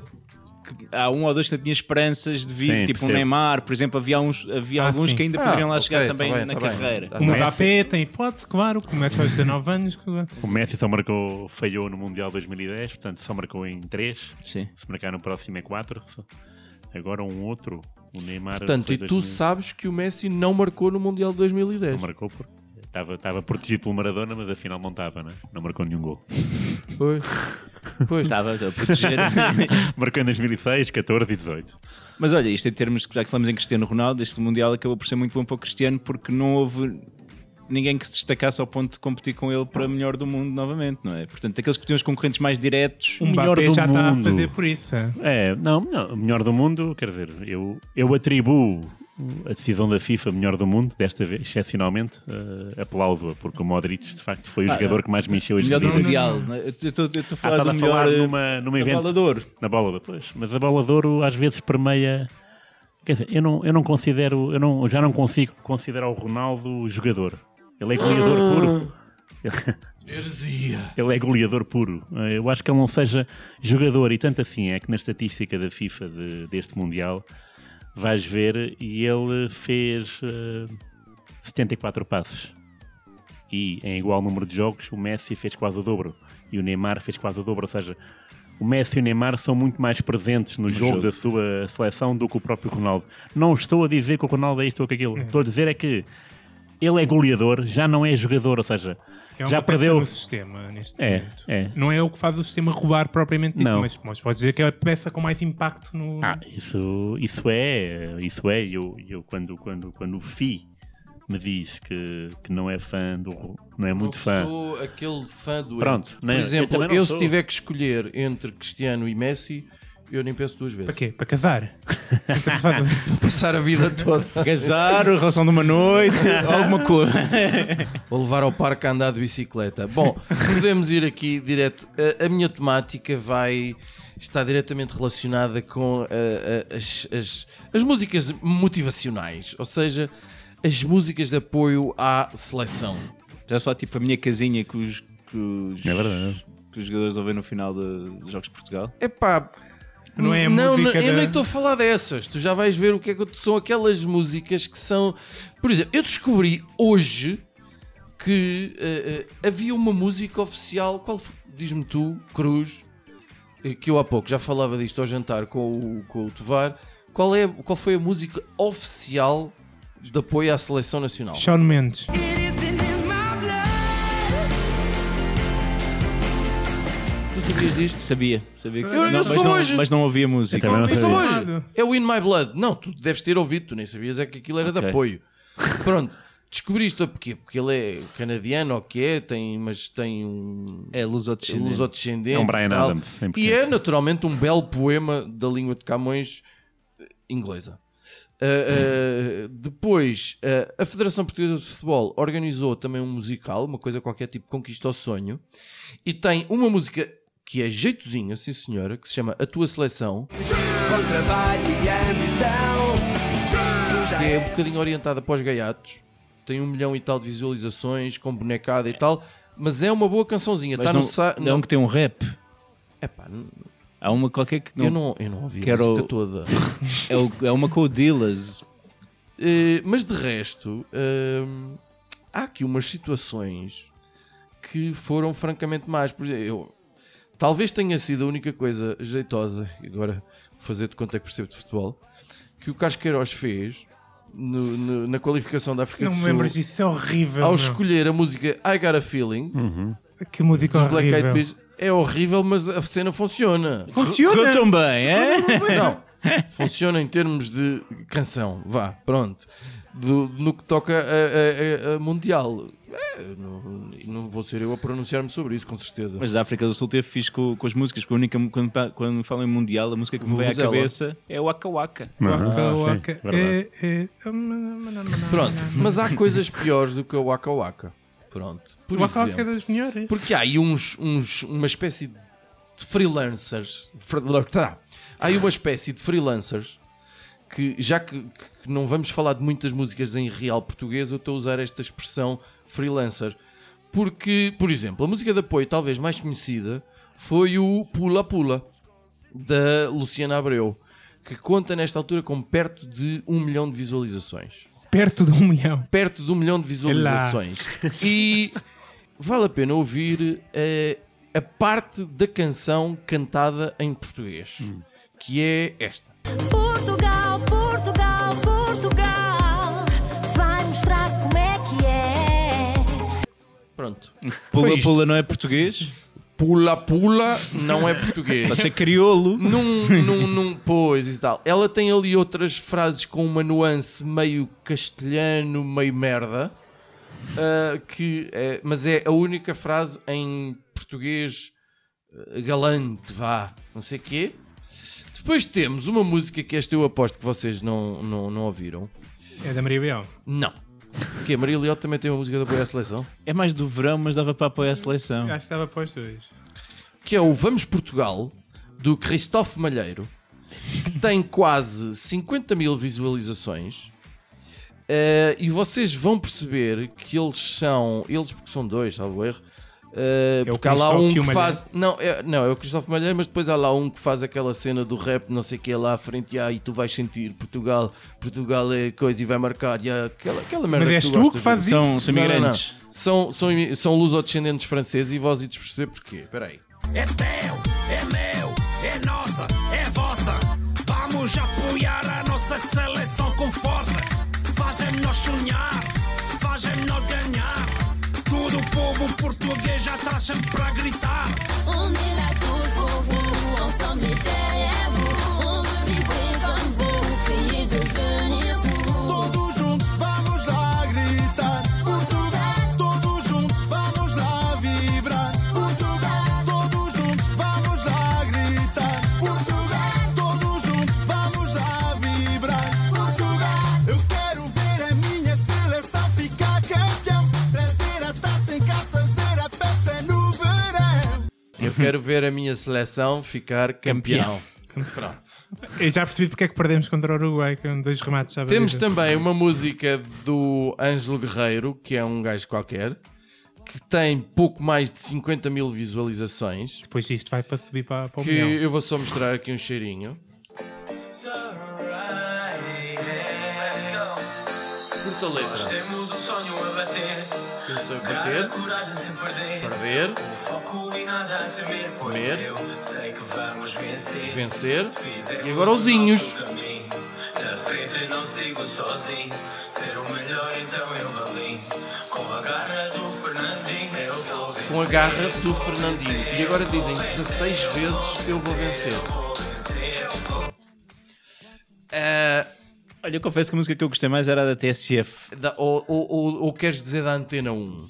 que há um ou dois que tinha esperanças de vir, Sim, tipo o percebo. Neymar, por exemplo, havia, uns, havia Ah, alguns sim. que ainda Ah, poderiam lá ok, chegar tá também bem, na tá bem. carreira. Tá O bem. Mbappé tem hipótese, claro, começa aos 19 anos. O Messi só marcou, falhou no Mundial 2010, portanto só marcou em 3. Sim. Se marcar no próximo é 4. Agora um outro, o Neymar. Portanto, e tu 2000, sabes que o Messi não marcou no Mundial de 2010. Não marcou porque estava, estava protegido pelo Maradona, mas afinal não estava, né? não marcou nenhum gol. Pois. Pois. Estava a proteger. [LAUGHS] marcou em 2006, 14 e 18. Mas olha, isto em termos, já que falamos em Cristiano Ronaldo, este Mundial acabou por ser muito bom para o Cristiano porque não houve ninguém que se destacasse ao ponto de competir com ele para melhor do mundo novamente, não é? Portanto, aqueles que tinham os concorrentes mais diretos. O melhor do já está a mundo. fazer por isso. é. É, não, não, o melhor do mundo, quer dizer, eu, eu atribuo a decisão da FIFA melhor do mundo, desta vez, excepcionalmente, uh, aplaudo-a, porque o Modric de facto foi o Ah, jogador que mais me encheu as Melhor do medidas. Mundial. não é? Eu estou a Ah, falar do a melhor. eh, numa, numa evento. bola de ouro. Na bola de pois. Mas a bola de ouro às vezes permeia. Quer dizer, eu não, eu não considero, eu não, já não consigo considerar o Ronaldo jogador. Ele é goleador puro. [LAUGHS] Heresia. Ele é goleador puro. Eh, Eu acho que ele não seja jogador, e tanto assim é que na estatística da FIFA de- deste Mundial vais ver e ele fez eh, 74 passes. E em igual número de jogos, o Messi fez quase o dobro. E o Neymar fez quase o dobro. Ou seja, o Messi e o Neymar são muito mais presentes no, jogo, jogo. da sua seleção do que o próprio Ronaldo. Não estou a dizer que o Ronaldo é isto ou aquilo. Estou a dizer é que ele é goleador, já não é jogador. Ou seja, É uma já perdeu. no sistema neste É, momento. é. Não é o que faz o sistema rolar propriamente dito, Não. mas, mas podes dizer que é a peça com mais impacto no. Ah, isso, isso é, isso é. Eu, eu quando, quando, quando o Fi me diz que, que não é fã do, não é muito não fã. sou aquele fã do Pronto, Por eu exemplo, eu, não se tiver que escolher entre Cristiano e Messi, eu nem penso duas Para vezes. quê? Para casar? [LAUGHS] Então, Passar a vida toda. Casar, a relação de uma noite, alguma coisa. Ou levar ao parque a andar de bicicleta. Bom, podemos ir aqui direto. A, a minha temática vai está diretamente relacionada com as, as, as músicas motivacionais, ou seja, as músicas de apoio à seleção. Já se fala tipo a minha casinha que os, que os, É verdade. que os jogadores ouvem no final de dos Jogos de Portugal. Epá, Não é a não, música não, eu da- nem estou a falar dessas. Tu já vais ver o que é que são aquelas músicas que são. Por exemplo, eu descobri hoje que eh, eh, havia uma música oficial. Qual? Diz-me tu, Cruz, eh, que eu há pouco já falava disto ao jantar com o, com o Tovar. Qual, é, qual foi a música oficial de apoio à seleção nacional? Shawn Mendes. Tu sabias disto? Sabia, sabia que Eu- eu não, sou mas, não, hoje. mas não ouvia música. Eu também não Isso sabia. hoje é o In My Blood. Não, tu deves ter ouvido, tu nem sabias é que aquilo era de Ok. apoio. Pronto, descobri isto porquê? Porque ele é canadiano, ou que é, tem, mas tem um É lusodescendente. lusodescendente. É um Brian e tal. Adams, em E é naturalmente um belo poema da língua de Camões eh, inglesa. Ah, ah, depois, ah, a Federação Portuguesa de Futebol organizou também um musical, uma coisa qualquer tipo Conquista ao Sonho, e tem uma música que é jeitozinha, sim senhora, que se chama A Tua Seleção, Com trabalho e ambição. Que é um bocadinho orientada para os gaiatos, tem um milhão e tal de visualizações, com bonecada e tal, mas é uma boa cançãozinha. Mas Está não, no sa... é um que tem um rap. Epá, n- Há uma qualquer que não. eu, não, eu não ouvi Quero- a música toda. [LAUGHS] É, o- é uma com o Dillas. Eh, mas de resto, hum, há aqui umas situações que foram francamente más. Por exemplo, eu, talvez tenha sido a única coisa jeitosa, e agora vou fazer de conta que percebo de futebol, que o Carlos Queiroz fez no- no- na qualificação da África Não do me Sul. lembro disso, isso é horrível. Ao meu. escolher a música I Got a Feeling, Que música dos Black Eyed horrível. Peas, é horrível, mas a cena funciona. Funciona! tão bem, é? Não, funciona em termos de canção, vá, pronto. Do- no que toca a, a- a- Mundial. É, não, não vou ser eu a pronunciar-me sobre isso, com certeza. Mas a África do Sul teve fixe com, com as músicas, porque a única, quando, quando falam em Mundial, a música que me vem à cabeça é o Waka Waka. Waka, Ah, waka, verdade. é, é, Pronto, mas há coisas piores do que o Waka Waka. Pronto. Por Waka Waka é das melhores. porque há aí uns, uns, uma espécie de freelancers. freela-. [LAUGHS] Há aí uma espécie de freelancers que, já que, que não vamos falar de muitas músicas em real português, eu estou a usar esta expressão freelancer. Porque, por exemplo, a música de apoio talvez mais conhecida foi o Pula Pula, da Luciana Abreu, que conta nesta altura com perto de um milhão de visualizações Perto de um milhão. perto de um milhão de visualizações. E vale a pena ouvir eh, a parte da canção cantada em português, que é esta. Pronto. Pula. Pula não é português? Pula Pula não é português. Pode ser crioulo. num, num, num, pois e tal. Ela tem ali outras frases com uma nuance meio castelhano, meio merda. ah, que é, mas é a única frase em português ah, galante, vá, não sei o quê. Depois temos uma música que esta eu aposto que vocês não, não, não ouviram. É da Maria Biel. Não. Que a Maria Leal também tem uma música de apoio à seleção. É mais do verão, mas dava para apoiar a seleção. Acho que estava para os dois. Que é o Vamos Portugal, do Christophe Malheiro, que tem quase 50 mil visualizações. Eh, e vocês vão perceber que eles são, eles porque são dois, salvo erro. É o porque há lá um que Malheiro? faz. Não é, não, é o Cristóvão Malheiro, mas depois há lá um que faz aquela cena do rap, não sei o que, lá à frente, e aí tu vais sentir Portugal, Portugal é coisa e vai marcar, e há aquela, aquela merda Mas és tu tu gostas que fazes ver. São, são imigrantes. São, são, são lusodescendentes franceses e vós ides perceber porquê. Espera aí. É teu, é meu, é nossa, é vossa. Vamos apoiar a nossa seleção com força. Fazem-nos sonhar, fazem-nos ganhar. Já está sempre a gritar. Eu quero ver a minha seleção ficar campeão. Pronto. Eu já percebi porque é que perdemos contra o Uruguai, que é um dois remates já Temos também uma música do Ângelo Guerreiro, que é um gajo qualquer, que tem pouco mais de 50 mil visualizações. Depois disto vai para subir para, para o Que milhão. eu vou só mostrar aqui um cheirinho. Curta a letra. Temos um sonho a bater. A bater, perder. vamos vencer. E agora os Inhos. o nosso caminho. Na frente não sigo sozinho. Ser o melhor, então eu alinho. Com a garra do Fernandinho, eu vou vencer. Com a garra do Fernandinho. E agora dizem 16 vezes eu vou vencer. Ah, Olha, eu confesso que a música que eu gostei mais era a da TSF. da- ou, ou, ou, ou queres dizer da Antena 1?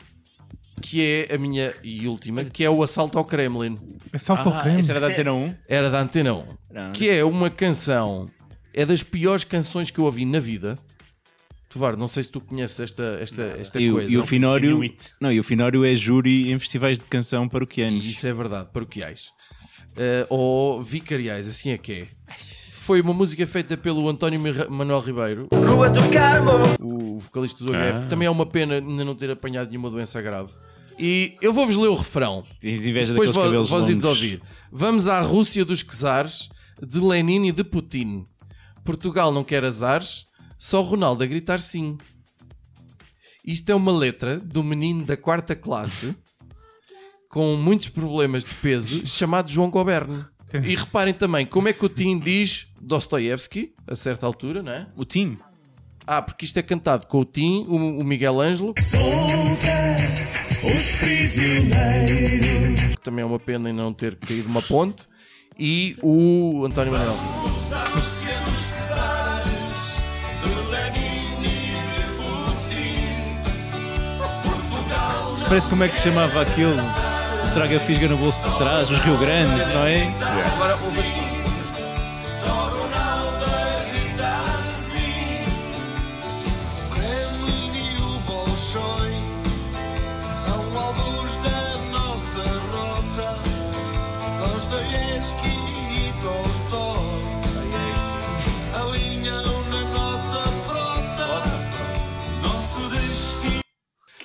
Que é a minha e última, que é o Assalto ao Kremlin. Assalto ao Ah, creme. essa era da Antena 1. Era da Antena 1. Não. Que é uma canção, é das piores canções que eu ouvi na vida. Tuvar, não sei se tu conheces esta, esta, esta E, coisa. e o Finório. Não, e o Finório é júri em festivais de canção paroquianos. Isso é verdade, paroquiais. Eh, ou vicariais, assim é que é. Foi uma música feita pelo António Manuel Ribeiro, o vocalista do OGF. Também é uma pena ainda não ter apanhado nenhuma doença grave. E eu vou-vos ler o refrão. Tens inveja Depois vós ides ouvir. Vamos à Rússia dos czares, de Lenin e de Putin. Portugal não quer azares, só Ronaldo a gritar sim. Isto é uma letra do menino da quarta classe com muitos problemas de peso chamado João [LAUGHS] E reparem também como é que o Tim diz Dostoiévski, a certa altura, não é? O Tim. Ah, porque isto é cantado com o Tim, o, o Miguel Ângelo. Que também é uma pena em não ter caído uma ponte. E o António Manuel. Se parece como é que se chamava aquilo. Traga Fisga no bolso de trás, os Rio Grande, não é? Agora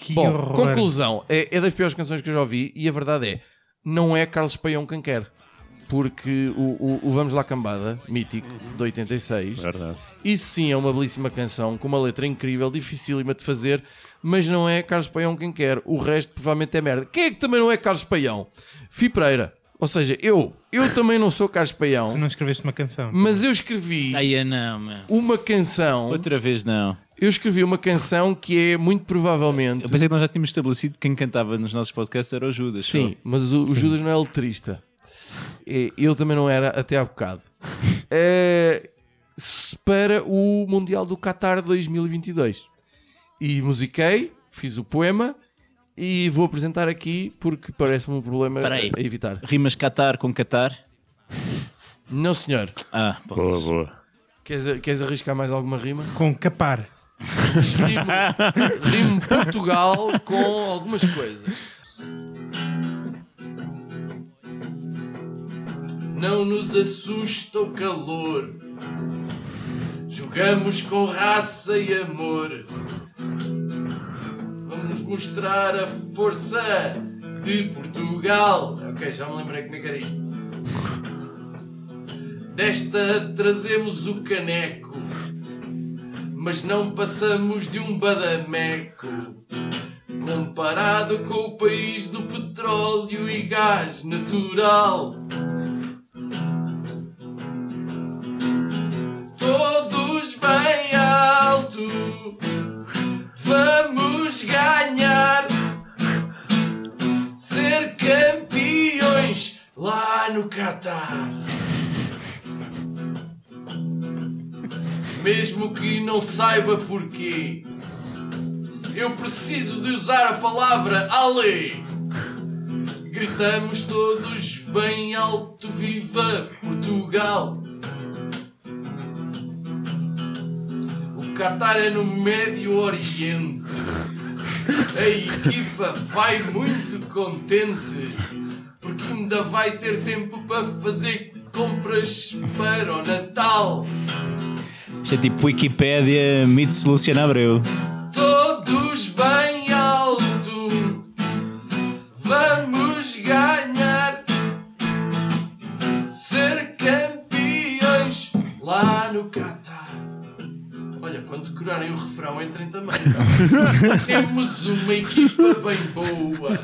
Que Bom, horror. conclusão. É, é das piores canções que eu já ouvi e a verdade é, não é Carlos Paião quem quer. Porque o, o- o Vamos Lá Cambada, mítico, de 86, Verdade. Isso sim é uma belíssima canção, com uma letra incrível, dificílima de fazer, mas não é Carlos Paião quem quer. O resto provavelmente é merda. Quem é que também não é Carlos Paião? Fi Pereira. Ou seja, eu. Eu também não sou Carlos Tu Paião, não escreveste uma canção. mas eu escrevi é não, meu. uma canção. Outra vez não. Eu escrevi uma canção que é muito provavelmente. Eu pensei que nós já tínhamos estabelecido que quem cantava nos nossos podcasts era o Judas. Sim, mas o, o Judas não é letrista. É, Eu também não era até há bocado. É, [LAUGHS] para o Mundial do Qatar 2022. E musiquei, fiz o poema e vou apresentar aqui porque parece-me um problema Espera aí. a evitar. Rimas Qatar com Qatar. Não, senhor. Ah, Boa, boa. Queres, queres arriscar mais alguma rima? Com capar. Rimo, Portugal com algumas coisas. Não nos assusta o calor. Jogamos com raça e amor. Vamos mostrar a força de Portugal. Ok, já me lembrei como é que era isto. Desta trazemos o caneco mas não passamos de um badameco. Comparado com o país do petróleo e gás natural. Todos bem alto, vamos ganhar. Ser campeões lá no Catar. Mesmo que não saiba porquê. Eu preciso de usar a palavra Ale. Gritamos todos bem alto, viva Portugal. O Qatar é no Médio Oriente. A equipa vai muito contente, porque ainda vai ter tempo para fazer compras para o Natal. Isto é tipo Wikipédia meets Luciana Abreu. Todos bem alto, vamos ganhar, ser campeões lá no Qatar. Olha, quando decorarem o refrão, entrem também. [LAUGHS] Temos uma equipa bem boa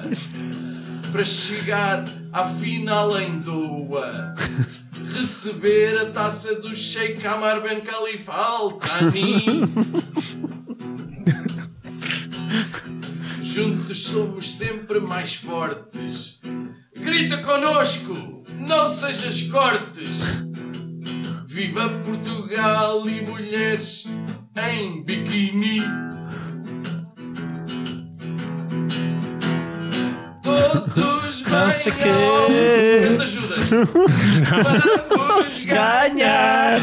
para chegar à final em Doha. Receber a taça do Sheikh Amar Ben Khalifa Al Thani. Juntos somos sempre mais fortes. Grita connosco, não sejas cortes. Viva Portugal e mulheres em biquíni. Todos Não sei bem quê. Vamos ganhar.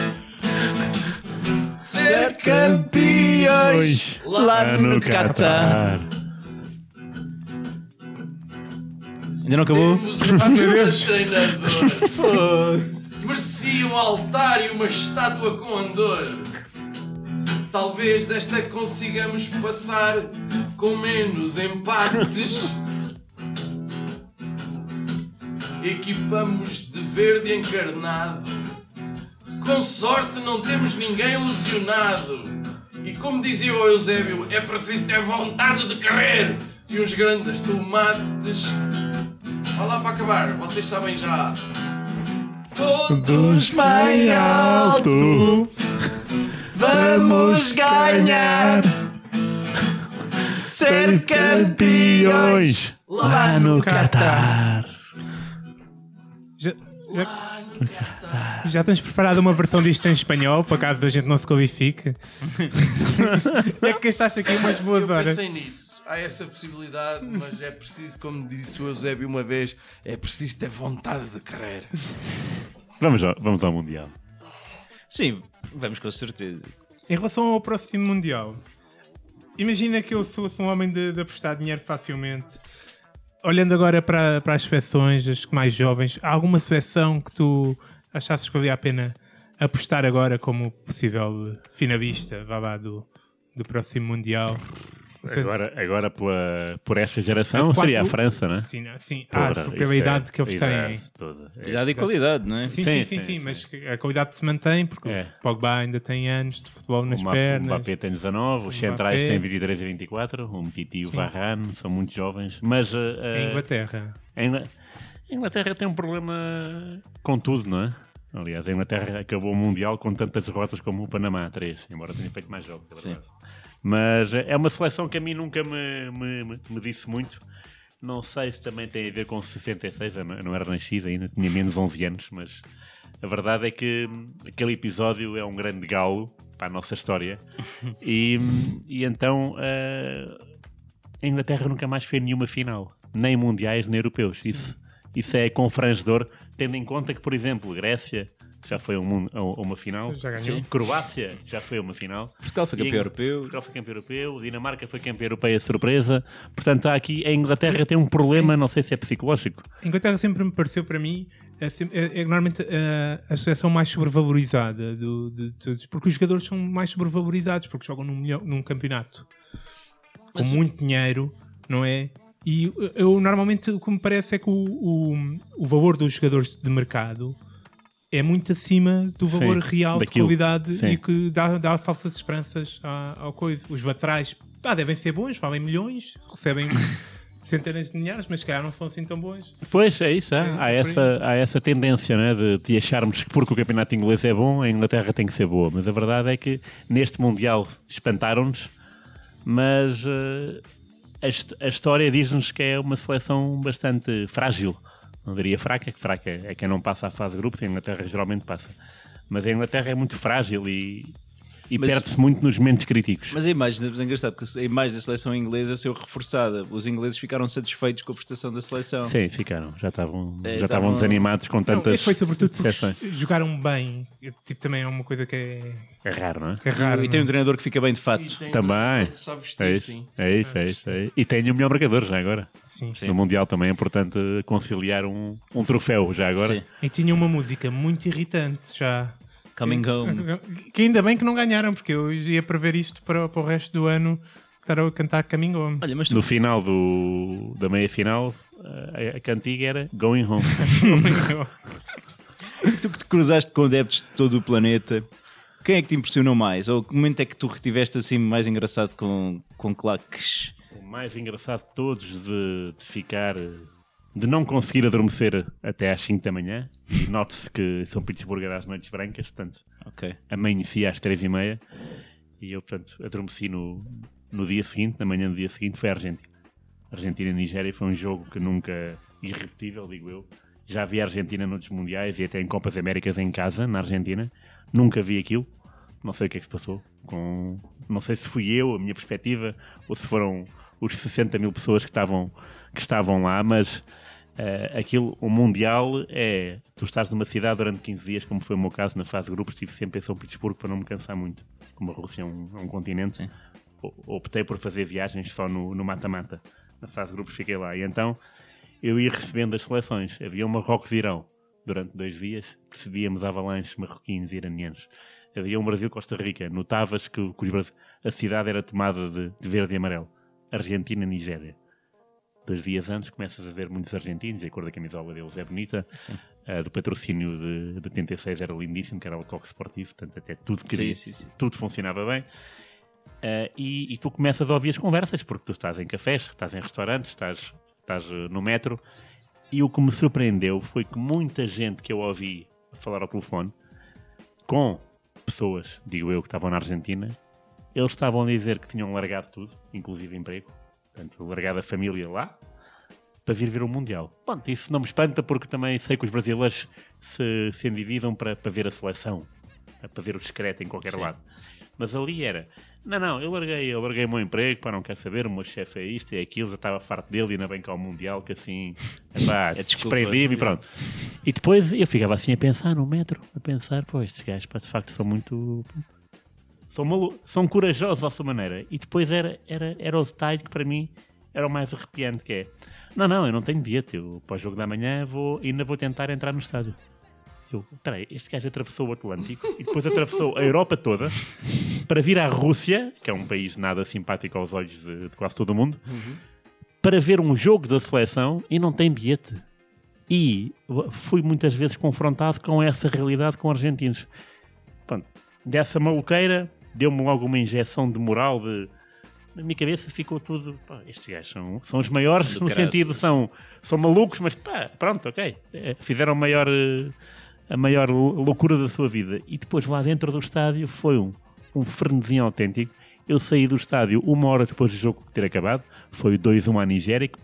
Ser campeões lá no Catar. Ainda não acabou? Temos uma. [LAUGHS] Merecia um altar e uma estátua com andor. Talvez desta consigamos passar com menos empates. Equipamos de verde encarnado. Com sorte não temos ninguém lesionado. E como dizia o Eusébio, é preciso ter vontade de querer. E uns grandes tomates. Olha lá para acabar, vocês sabem já. Todos bem alto, vamos ganhar. Ser campeões lá no Catar. Já, [LAUGHS] já, tens preparado uma versão disto em espanhol para caso a gente não se qualifique? [LAUGHS] é que gastaste aqui umas boas Eu horas. pensei nisso. Há essa possibilidade, mas é preciso, como disse o Eusébio uma vez, é preciso ter vontade de querer. Vamos ao, vamos ao Mundial. Sim, vamos com certeza. Em relação ao próximo Mundial, imagina que eu sou, sou um homem de, de apostar dinheiro facilmente. Olhando agora para, para as seleções, as mais jovens, há alguma seleção que tu achasses que valia a pena apostar agora como possível finalista vá lá, do, do próximo Mundial? Agora, agora pela, por esta geração, Quatro- seria a França, né? Sim, não, sim. Ah, Toda, pela isso idade é- que eles a têm. toda. É. Idade e qualidade, não é? Sim, sim, Sim, sim, sim, sim, sim. mas a qualidade se mantém porque É. o Pogba ainda tem anos de futebol nas O Ma- pernas. O Mbappé tem 19, os centrais têm 23 e 24, o Mtiti e o Varane são muito jovens. Mas uh, uh, Em Inglaterra. a Ingla- a Inglaterra tem um problema com tudo, não é? Aliás, a Inglaterra acabou o Mundial com tantas derrotas como o Panamá, 3, embora tenha feito mais jogos. é verdade. Mas é uma seleção que a mim nunca me, me, me- disse muito. Não sei se também tem a ver com 66, eu não era nascido ainda, tinha menos 11 anos, mas a verdade é que aquele episódio é um grande galo para a nossa história. e, e então uh, a Inglaterra nunca mais fez nenhuma final, nem mundiais nem europeus. Isso, isso é confrangedor, tendo em conta que, por exemplo, Grécia, já foi a, um a uma final. Já ganhou. Croácia já foi a uma final. Portugal foi campeão a- europeu. Portugal foi campeão europeu. Dinamarca foi campeão europeia surpresa. Portanto, há aqui a Inglaterra tem um problema, não sei se é psicológico. A Inglaterra sempre me pareceu para mim é, sempre- é- é normalmente a, a seleção mais sobrevalorizada do- de todos, porque os jogadores são mais sobrevalorizados porque jogam num, num campeonato com muito dinheiro, não é? E eu normalmente o que me parece é que o, o, o valor dos jogadores de mercado é muito acima do valor Sim, real daquilo. de qualidade Sim. e que dá, dá falsas esperanças à, ao coisa. Os laterais pá, devem ser bons, valem milhões, recebem [LAUGHS] centenas de milhares, mas se calhar não são assim tão bons. Pois, é isso. Há, É, há aí. essa, há essa tendência né, de, de acharmos que porque o campeonato inglês é bom, a Inglaterra tem que ser boa. Mas a verdade é que neste Mundial espantaram-nos, mas eh, a, a história diz-nos que é uma seleção bastante frágil. Não diria fraca, que fraca é quem não passa à fase de grupos, a Inglaterra geralmente passa. Mas a Inglaterra é muito frágil e, e Mas- perde-se muito nos momentos críticos. Mas a imagem, é engraçado, porque a imagem da seleção inglesa saiu reforçada. Os ingleses ficaram satisfeitos com a prestação da seleção. Sim, ficaram. Já estavam, É, já estavam desanimados com Não, tantas foi sobretudo porque jogaram bem. Tipo, também é uma coisa que é, É raro, não é? é raro. e tem um não é? treinador que fica bem de fato. E tem Também. sabe vestir, É isso, sim. é isso, é isso, é isso. E tem o melhor marcador já agora. Sim. Sim. No Mundial também é importante conciliar um, um troféu já agora. Sim. E tinha uma música muito irritante já. Coming home. Que ainda bem que não ganharam, porque eu ia prever isto para, para o resto do ano estar a cantar Coming Home. Olha, mas tu, No final do, da meia final, a, a cantiga era Going Home. [LAUGHS] tu que te cruzaste com adeptos de todo o planeta, quem é que te impressionou mais? Ou que momento é que tu retiveste assim mais engraçado com, com claques? o mais engraçado de todos de, de ficar, de não conseguir adormecer até às 5 da manhã. Note-se que São Petersburgo era às noites brancas, portanto, Ok. amanhecia às 3 e meia. E eu, portanto, adormeci no, no dia seguinte, na manhã do dia seguinte, foi a Argentina. Argentina e Nigéria foi um jogo que nunca irrepetível, digo eu. Já vi a Argentina noutros mundiais e até em Copas Américas em casa, na Argentina. Nunca vi aquilo. Não sei o que é que se passou. Com... Não sei se fui eu, a minha perspectiva, ou se foram os 60 mil pessoas que estavam, que estavam lá, mas eh, aquilo, o Mundial é. Tu estás numa cidade durante 15 dias, como foi o meu caso na fase de grupos, estive sempre em São Petersburgo para não me cansar muito. Como a Rússia é um, é um continente, o- optei por fazer viagens só no no mata-mata. Na fase de grupos fiquei lá. E então eu ia recebendo as seleções. Havia um Marrocos-Irão durante dois dias, percebíamos avalanches marroquinos e iranianos. Havia um Brasil-Costa Rica, notavas que, que Bras- a cidade era tomada de, de verde e amarelo. Argentina-Nigéria. Dois dias antes começas a ver muitos argentinos, e a cor da camisola deles é bonita. A do patrocínio de, de 86 era lindíssimo, que era o Coque Sportivo, portanto até tudo queria, Sim, sim, sim. tudo funcionava bem. Ah, e, e tu começas a ouvir as conversas, porque tu estás em cafés, estás em restaurantes, estás, estás eh, no metro. E o que me surpreendeu foi que muita gente que eu ouvi falar ao telefone, com pessoas, digo eu, que estavam na Argentina, eles estavam a dizer que tinham largado tudo, inclusive emprego, portanto, largado a família lá, para vir ver o Mundial. Pronto, isso não me espanta porque também sei que os brasileiros se, se endividam para, para ver a seleção, para ver o discreto em qualquer lado. Mas ali era, não, não, eu larguei, eu larguei o meu emprego, para não quer saber, o meu chefe é isto e aquilo, já estava farto dele e ainda bem que ao Mundial, que assim, epá, [LAUGHS] É desprendi-me e pronto. E depois eu ficava assim a pensar no metro, a pensar, pô, estes gajos de facto são muito são, malu são corajosos à sua maneira. E depois era, era, era o detalhe que para mim era o mais arrepiante, que é não, não, eu não tenho bilhete, eu para o jogo da manhã vou, ainda vou tentar entrar no estádio. Eu, peraí, este gajo atravessou o Atlântico e depois atravessou a Europa toda para vir à Rússia, que é um país nada simpático aos olhos de, de quase todo o mundo, para ver um jogo da seleção e não tem bilhete. E fui muitas vezes confrontado com essa realidade com argentinos. Pronto, dessa maluqueira deu-me logo uma injeção de moral de na minha cabeça ficou tudo pá, estes gajos são, são os maiores no sentido são, são malucos mas pá, pronto, ok. Eh, fizeram a maior eh, a maior lou- loucura da sua vida. E depois lá dentro do estádio foi um, um frenesim autêntico. Eu saí do estádio uma hora depois do jogo ter acabado. Foi o 2-1 à Nigéria que,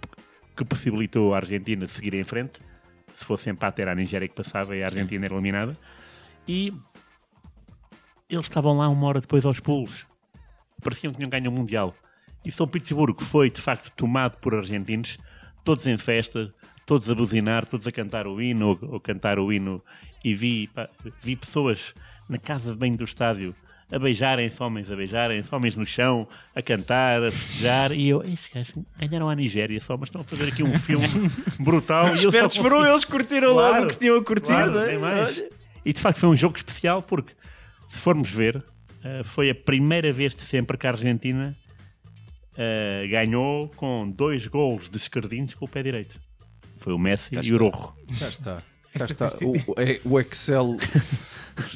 que possibilitou a Argentina seguir em frente. Se fosse empate era a Nigéria que passava e a Argentina era eliminada. E eles estavam lá uma hora depois aos pulos. Pareciam que tinham ganho o Mundial. E São Petersburgo foi, de facto, tomado por argentinos, todos em festa, todos a buzinar, todos a cantar o hino ou, ou cantar o hino e vi, pá, vi pessoas na casa de banho do estádio a beijarem-se, homens a beijarem-se, homens no chão, a cantar, a festejar e eu, estes gajos ganharam a Nigéria só, mas estão a fazer aqui um filme [LAUGHS] brutal. e só Espertos foram consegui- eles, curtiram logo o que tinham a curtir, Claro, não é? mais. E de facto foi um jogo especial porque, se formos ver, eh, foi a primeira vez de sempre que a Argentina eh, ganhou com dois gols de esquerdinhos com o pé direito. Foi o Messi e o Rojo. Já está. Já está. O, o- é- o Excel.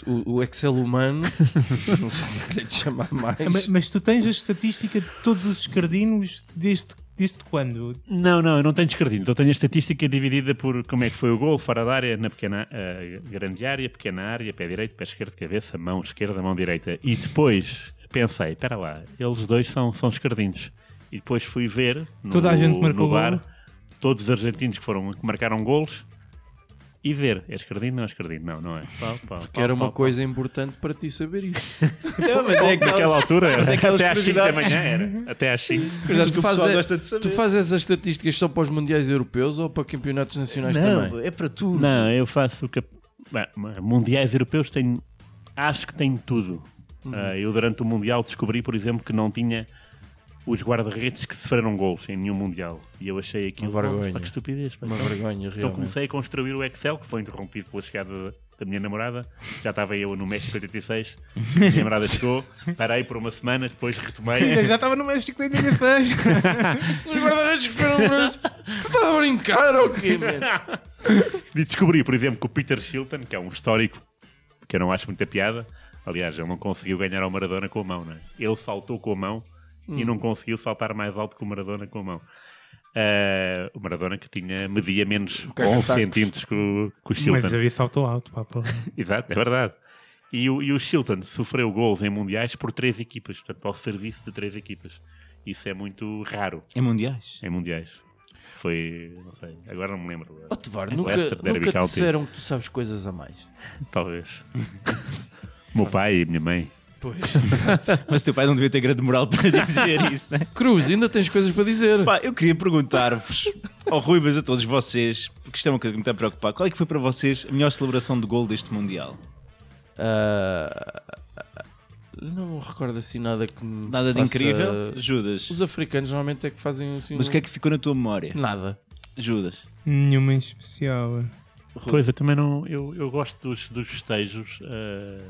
O, o Excel humano. Não sei como é que lhe chamar mais. Mas, mas tu tens a estatística de todos os escardinos desde, desde quando? Não, não, eu não tenho esquerdinhos. Eu tenho a estatística dividida por como é que foi o gol, fora da área, na pequena, eh, grande área, pequena área, pé direito, pé esquerdo, cabeça, mão esquerda, mão direita. E depois pensei, espera lá, eles dois são, são esquerdinhos. E depois fui ver no, Toda a gente marcou no bar golo? todos os argentinos que, foram, que marcaram golos e ver, é esquerdino não é esquerdino? Não, não é. Pau, pau, Que pau, era uma pau, coisa importante para ti saber isso. [LAUGHS] Não, mas é aquelas, Naquela altura, mas é até às 5 da manhã era. Até às 5. curiosidades que o pessoal gosta de saber. tu fazes essas estatísticas só para os mundiais europeus ou para campeonatos nacionais também? Não, é para tudo. Não, eu faço o que. Bem, mundiais europeus tenho. Acho que tenho tudo. Uhum. Ah, eu, durante o Mundial, descobri, por exemplo, que não tinha os guarda-redes que sofreram gols em nenhum Mundial. E eu achei aquilo. Uma vergonha. Pá, que estupidez. pá. Uma Então- vergonha, Então realmente. comecei a construir o Excel, que foi interrompido pela chegada da- minha namorada. Já estava eu no México 86. A minha namorada chegou, parei por uma semana, depois retomei. Já estava no México 86. [LAUGHS] Os guarda-redes que foram. Tu estás a brincar ou quê? E descobri, por exemplo, que o Peter Shilton, que é um histórico que eu não acho muita piada, aliás, ele não conseguiu ganhar ao Maradona com a mão, não é? Ele saltou com a mão e não conseguiu saltar mais alto que o Maradona com a mão. Ah, o Maradona que tinha, media menos 11 caga-tacos. centímetros que o, que o Shilton. Mas havia salto alto, pá. Exato, é verdade. E o, e o Shilton sofreu gols em mundiais por três equipas, portanto, ao serviço de três equipas. Isso é muito raro Em mundiais. em mundiais. Foi, não sei, agora não me lembro. Oh, Tovar, Em nunca, nunca disseram que tu sabes coisas a mais. Talvez. [LAUGHS] meu pai e minha mãe. Pois. [LAUGHS] Mas o teu pai não devia ter grande moral para [LAUGHS] dizer isso, né? Cruz, ainda tens coisas para dizer. Pá, eu queria perguntar-vos, ao Rui, mas a todos vocês, porque isto é uma coisa que me está a preocupar, qual é que foi para vocês a melhor celebração de gol deste Mundial? Ah, não recordo assim nada que me Nada de faça- incrível? Judas. Os africanos normalmente é que fazem assim. Mas o que é que ficou na tua memória? Nada. Judas. Nenhuma em especial. Pois, eu também não. Eu, eu gosto dos, dos festejos eh,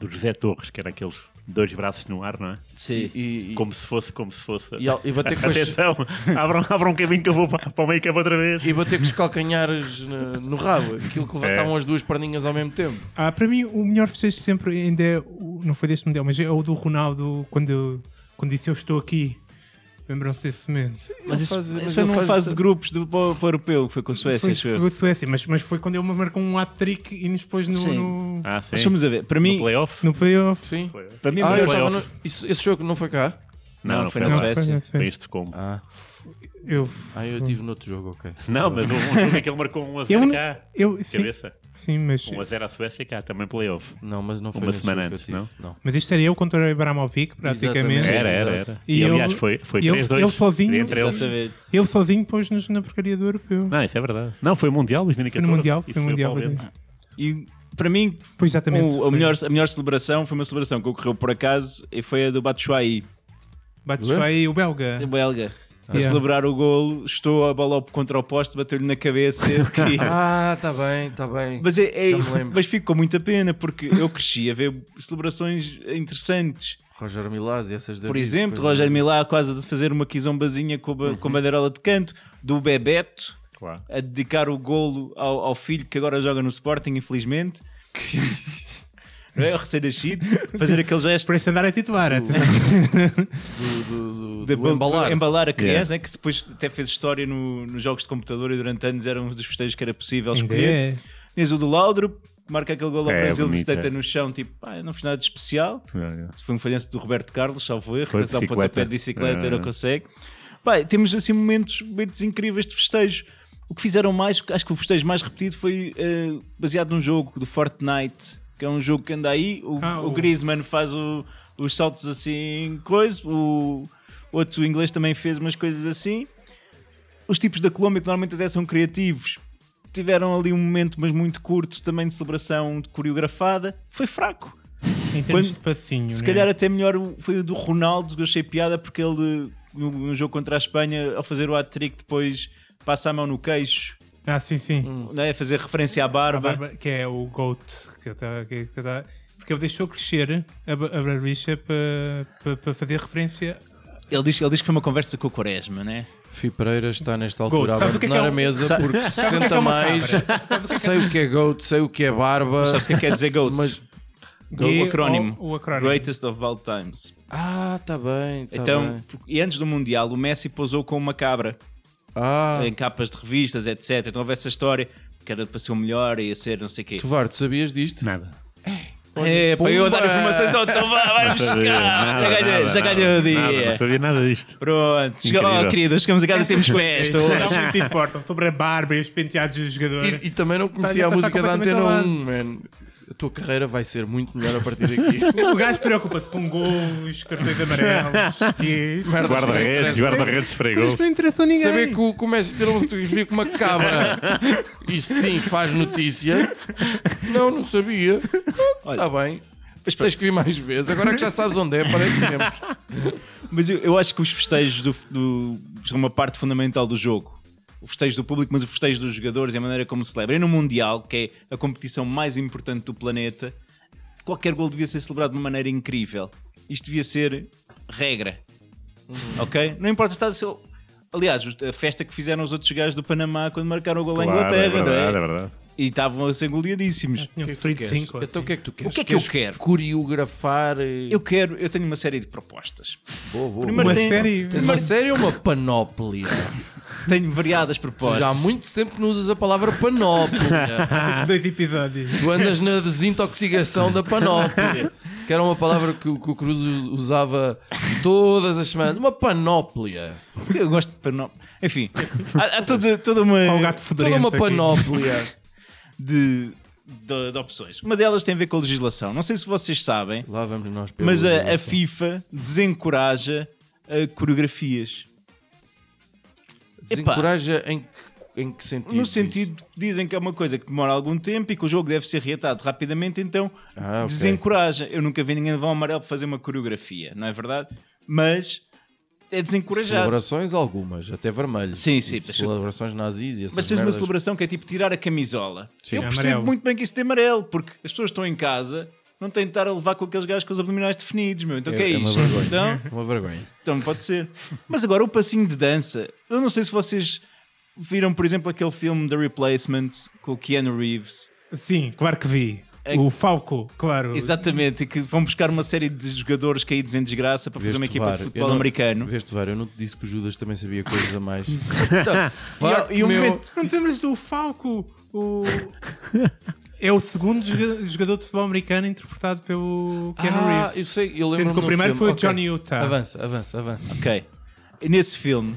do José Torres, que era aqueles dois braços no ar, não é? Sim. E, e, Como se fosse, como se fosse. e, e bater com as, Atenção, abram, abram um caminho que eu vou para, para o meio campo outra vez. e bater com os calcanhares no, no rabo. Aquilo que levantavam É. as duas perninhas ao mesmo tempo. Ah, para mim, o melhor festejo sempre ainda é. Não foi deste Mundial, mas é o do Ronaldo quando, quando disse Eu estou aqui. Lembram-se desse momento? Mas Ele isso, faz- isso mas foi numa faz fase de grupos do, para, o- para o europeu, que foi com a Suécia, Foi, acho eu. foi a Suécia, mas, mas foi quando ele marcou um hat-trick e nos pôs no, Sim. no, Ah, sim. Mas vamos a ver, para No mim, playoff? no playoff. Sim. para mim Ah, eu estava no... Isso- esse jogo não foi cá? Não, não, foi foi na lá. Suécia. Foi, Foi foi. este como. Ah, Eu, ah eu estive noutro jogo, ok. Não, mas um jogo em que ele marcou um a eu, 0 cá. eu, sim, Cabeça. Sim, mas, Um a 0 à Suécia cá, também playoff. Não, mas não foi Uma nesse semana jogo que antes, eu tive. não? mas isto era eu contra o Ibrahimovic, praticamente. Sim, Era, era, era. E E, ele- aliás, foi, foi e ele- 3-2. ele sozinho- Entre eles. Exatamente. Ele sozinho pôs-nos na porcaria do europeu. Não, isso é verdade. Não, foi o Mundial 2014. Foi no Mundial, Isso foi no Mundial. o Bento. E para mim, Pois exatamente. o- a, foi. melhor, a melhor celebração foi uma celebração que ocorreu por acaso e foi a do Batshuayi, Batshuayi, o belga. o belga. A Yeah. celebrar o golo, estou a bola contra o poste, bateu-lhe na cabeça. [LAUGHS] que- Ah, está bem, está bem. Mas, é, é- mas fico com muita pena porque eu cresci a ver celebrações interessantes. Roger Milazzi, essas da Por exemplo, depois- Roger Milá quase a fazer uma quizombazinha com, a, ba- com a bandeirola de canto, do Bebeto Claro. a dedicar o golo ao, ao filho que agora joga no Sporting, infelizmente. [LAUGHS] Não é? O recém-nascido, fazer aquele gesto Por isso andar a titular. atenção. do, do, do, de do embalar. a criança, né, que depois até fez história no- nos jogos de computador e durante anos era um dos festejos que era possível escolher. é. Tens o do Laudrup, marca aquele gol ao É, Brasil, bonito, se deita é. no chão, tipo, pá, não fiz nada de especial. É, é. Foi um falhanço do Roberto Carlos, erro, Foi de dá um pontapé de bicicleta e É. não consegue. Pá, temos assim momentos, momentos incríveis de festejo. O que fizeram mais, acho que o festejo mais repetido foi eh, baseado num jogo do Fortnite, que é um jogo que anda aí. O, Ah, o o- Griezmann faz o- os saltos assim, coisa. O outro inglês também fez umas coisas assim. os tipos da Colômbia que normalmente até são criativos tiveram ali um momento, mas muito curto, também de celebração de coreografada. Foi fraco. [LAUGHS] Em termos Quando- de passinho. Se né? calhar até melhor foi o do Ronaldo, que eu achei piada porque ele no, no jogo contra a Espanha, ao fazer o hat-trick, depois passa a mão no queixo, Ah, sim, sim. não é? fazer referência à A barba. barba, que é o GOAT. Que tá, que, tá- porque ele deixou crescer a, a barbicha para para- para fazer referência. Ele, diz, ele diz que foi uma conversa com o Quaresma, né? Fi Pereira está nesta altura a é abandonar é a um- mesa Sabe- porque se é senta é mais. Sei o que é goat, sei o que é barba. Sabes o que é que quer dizer GOAT? Mas- G- o acrónimo. O, o acrónimo. Greatest of all times. Ah, tá bem. Tá então, bem. e antes do Mundial, o Messi posou com uma cabra Ah, em capas de revistas, etc. Então houve essa história que era para ser o melhor, ia ser não sei o quê. Tuvar, tu sabias disto? Nada. É, para eu dar informações ao Tomás, vai buscar. nada, Já ganhei, nada, já nada, ganhei o nada, dia. Não sabia nada disto. Pronto, chegou, oh, querido, chegamos a casa e temos [LAUGHS] festa. Não muito importam sobre a barba e os penteados do jogador. E, e também não conhecia Tá- a tá música da Antena ao lado. 1, man. A tua carreira vai ser muito melhor a partir daqui. [LAUGHS] O gajo preocupa-se com gols, cartões amarelos. [LAUGHS] e Guarda-redes, guarda-redes esfregou. Isto não interessou a ninguém. Saber que o, que o Messi ter uma fotografia com uma cabra, isso sim faz notícia. Não, não sabia. Está bem. Tens que vir mais vezes. Agora que já sabes onde é, parece sempre. Mas eu, eu acho que os festejos do, do- são uma parte fundamental do jogo. O festejo do público, mas o festejo dos jogadores e a maneira como se celebra. E no Mundial, que é a competição mais importante do planeta, qualquer gol devia ser celebrado de uma maneira incrível. Isto devia ser regra. Ok? Não importa se está a ser. Aliás, a festa que fizeram os outros gajos do Panamá quando marcaram o gol à Claro, é Inglaterra, não verdade, é? é verdade. E estavam a ser. Tinha sofrido cinco. Então o que é que tu queres? O que é que eu quero? Coreografar. eh, Eu quero, eu tenho uma série de propostas. Boa, boa, Primeiro Uma tem- série. Tens uma série ou uma panóplia? [LAUGHS] Tenho variadas propostas. Já há muito tempo que não usas a palavra panóplia. [LAUGHS] Dois episódios. Tu andas na desintoxicação da panóplia. Que era uma palavra que, o- que o Cruz usava todas as semanas. Uma panóplia. Eu gosto de panóplia. Enfim, há, há toda, toda uma. Há um gato Toda uma aqui. panóplia. [LAUGHS] de, de- de opções. Uma delas tem a ver com a legislação. Não sei se vocês sabem, mas a, a. FIFA desencoraja uh, coreografias. Desencoraja em que, em que sentido? No sentido que dizem que é uma coisa que demora algum tempo e que o jogo deve ser reatado rapidamente, então Ah, ok. desencoraja. Eu nunca vi ninguém levar um amarelo para fazer uma coreografia, não é verdade? Mas é desencorajado. Celebrações algumas, até vermelho. Sim, sim, mas- Celebrações nazis e essas Mas fez uma celebração que é tipo tirar a camisola. Sim. Eu É percebo amarelo. muito bem que isso tem amarelo, porque as pessoas estão em casa, não têm de estar a levar com aqueles gajos com os abdominais definidos, meu. Então o que é, É- é uma. Então, Uma vergonha. então pode ser. Mas agora o passinho de dança, eu não sei se vocês viram, por exemplo, aquele filme The Replacement com o Keanu Reeves. Sim, claro que vi. É- O Falco, claro. Exatamente, e que vão buscar uma série de jogadores caídos em desgraça para fazer uma equipa VAR. de Eu futebol não- americano. Veste VAR, eu não te disse que o Judas também sabia coisas a mais. [LAUGHS] E, e meu? momento, Não te lembras do Falco? O... é o segundo joga- jogador de futebol americano interpretado pelo Keanu Ah, Reeves. eu sei, eu lembro Sendo que o primeiro foi o Johnny Utah. Avança, avança, avança. Ok. E nesse filme,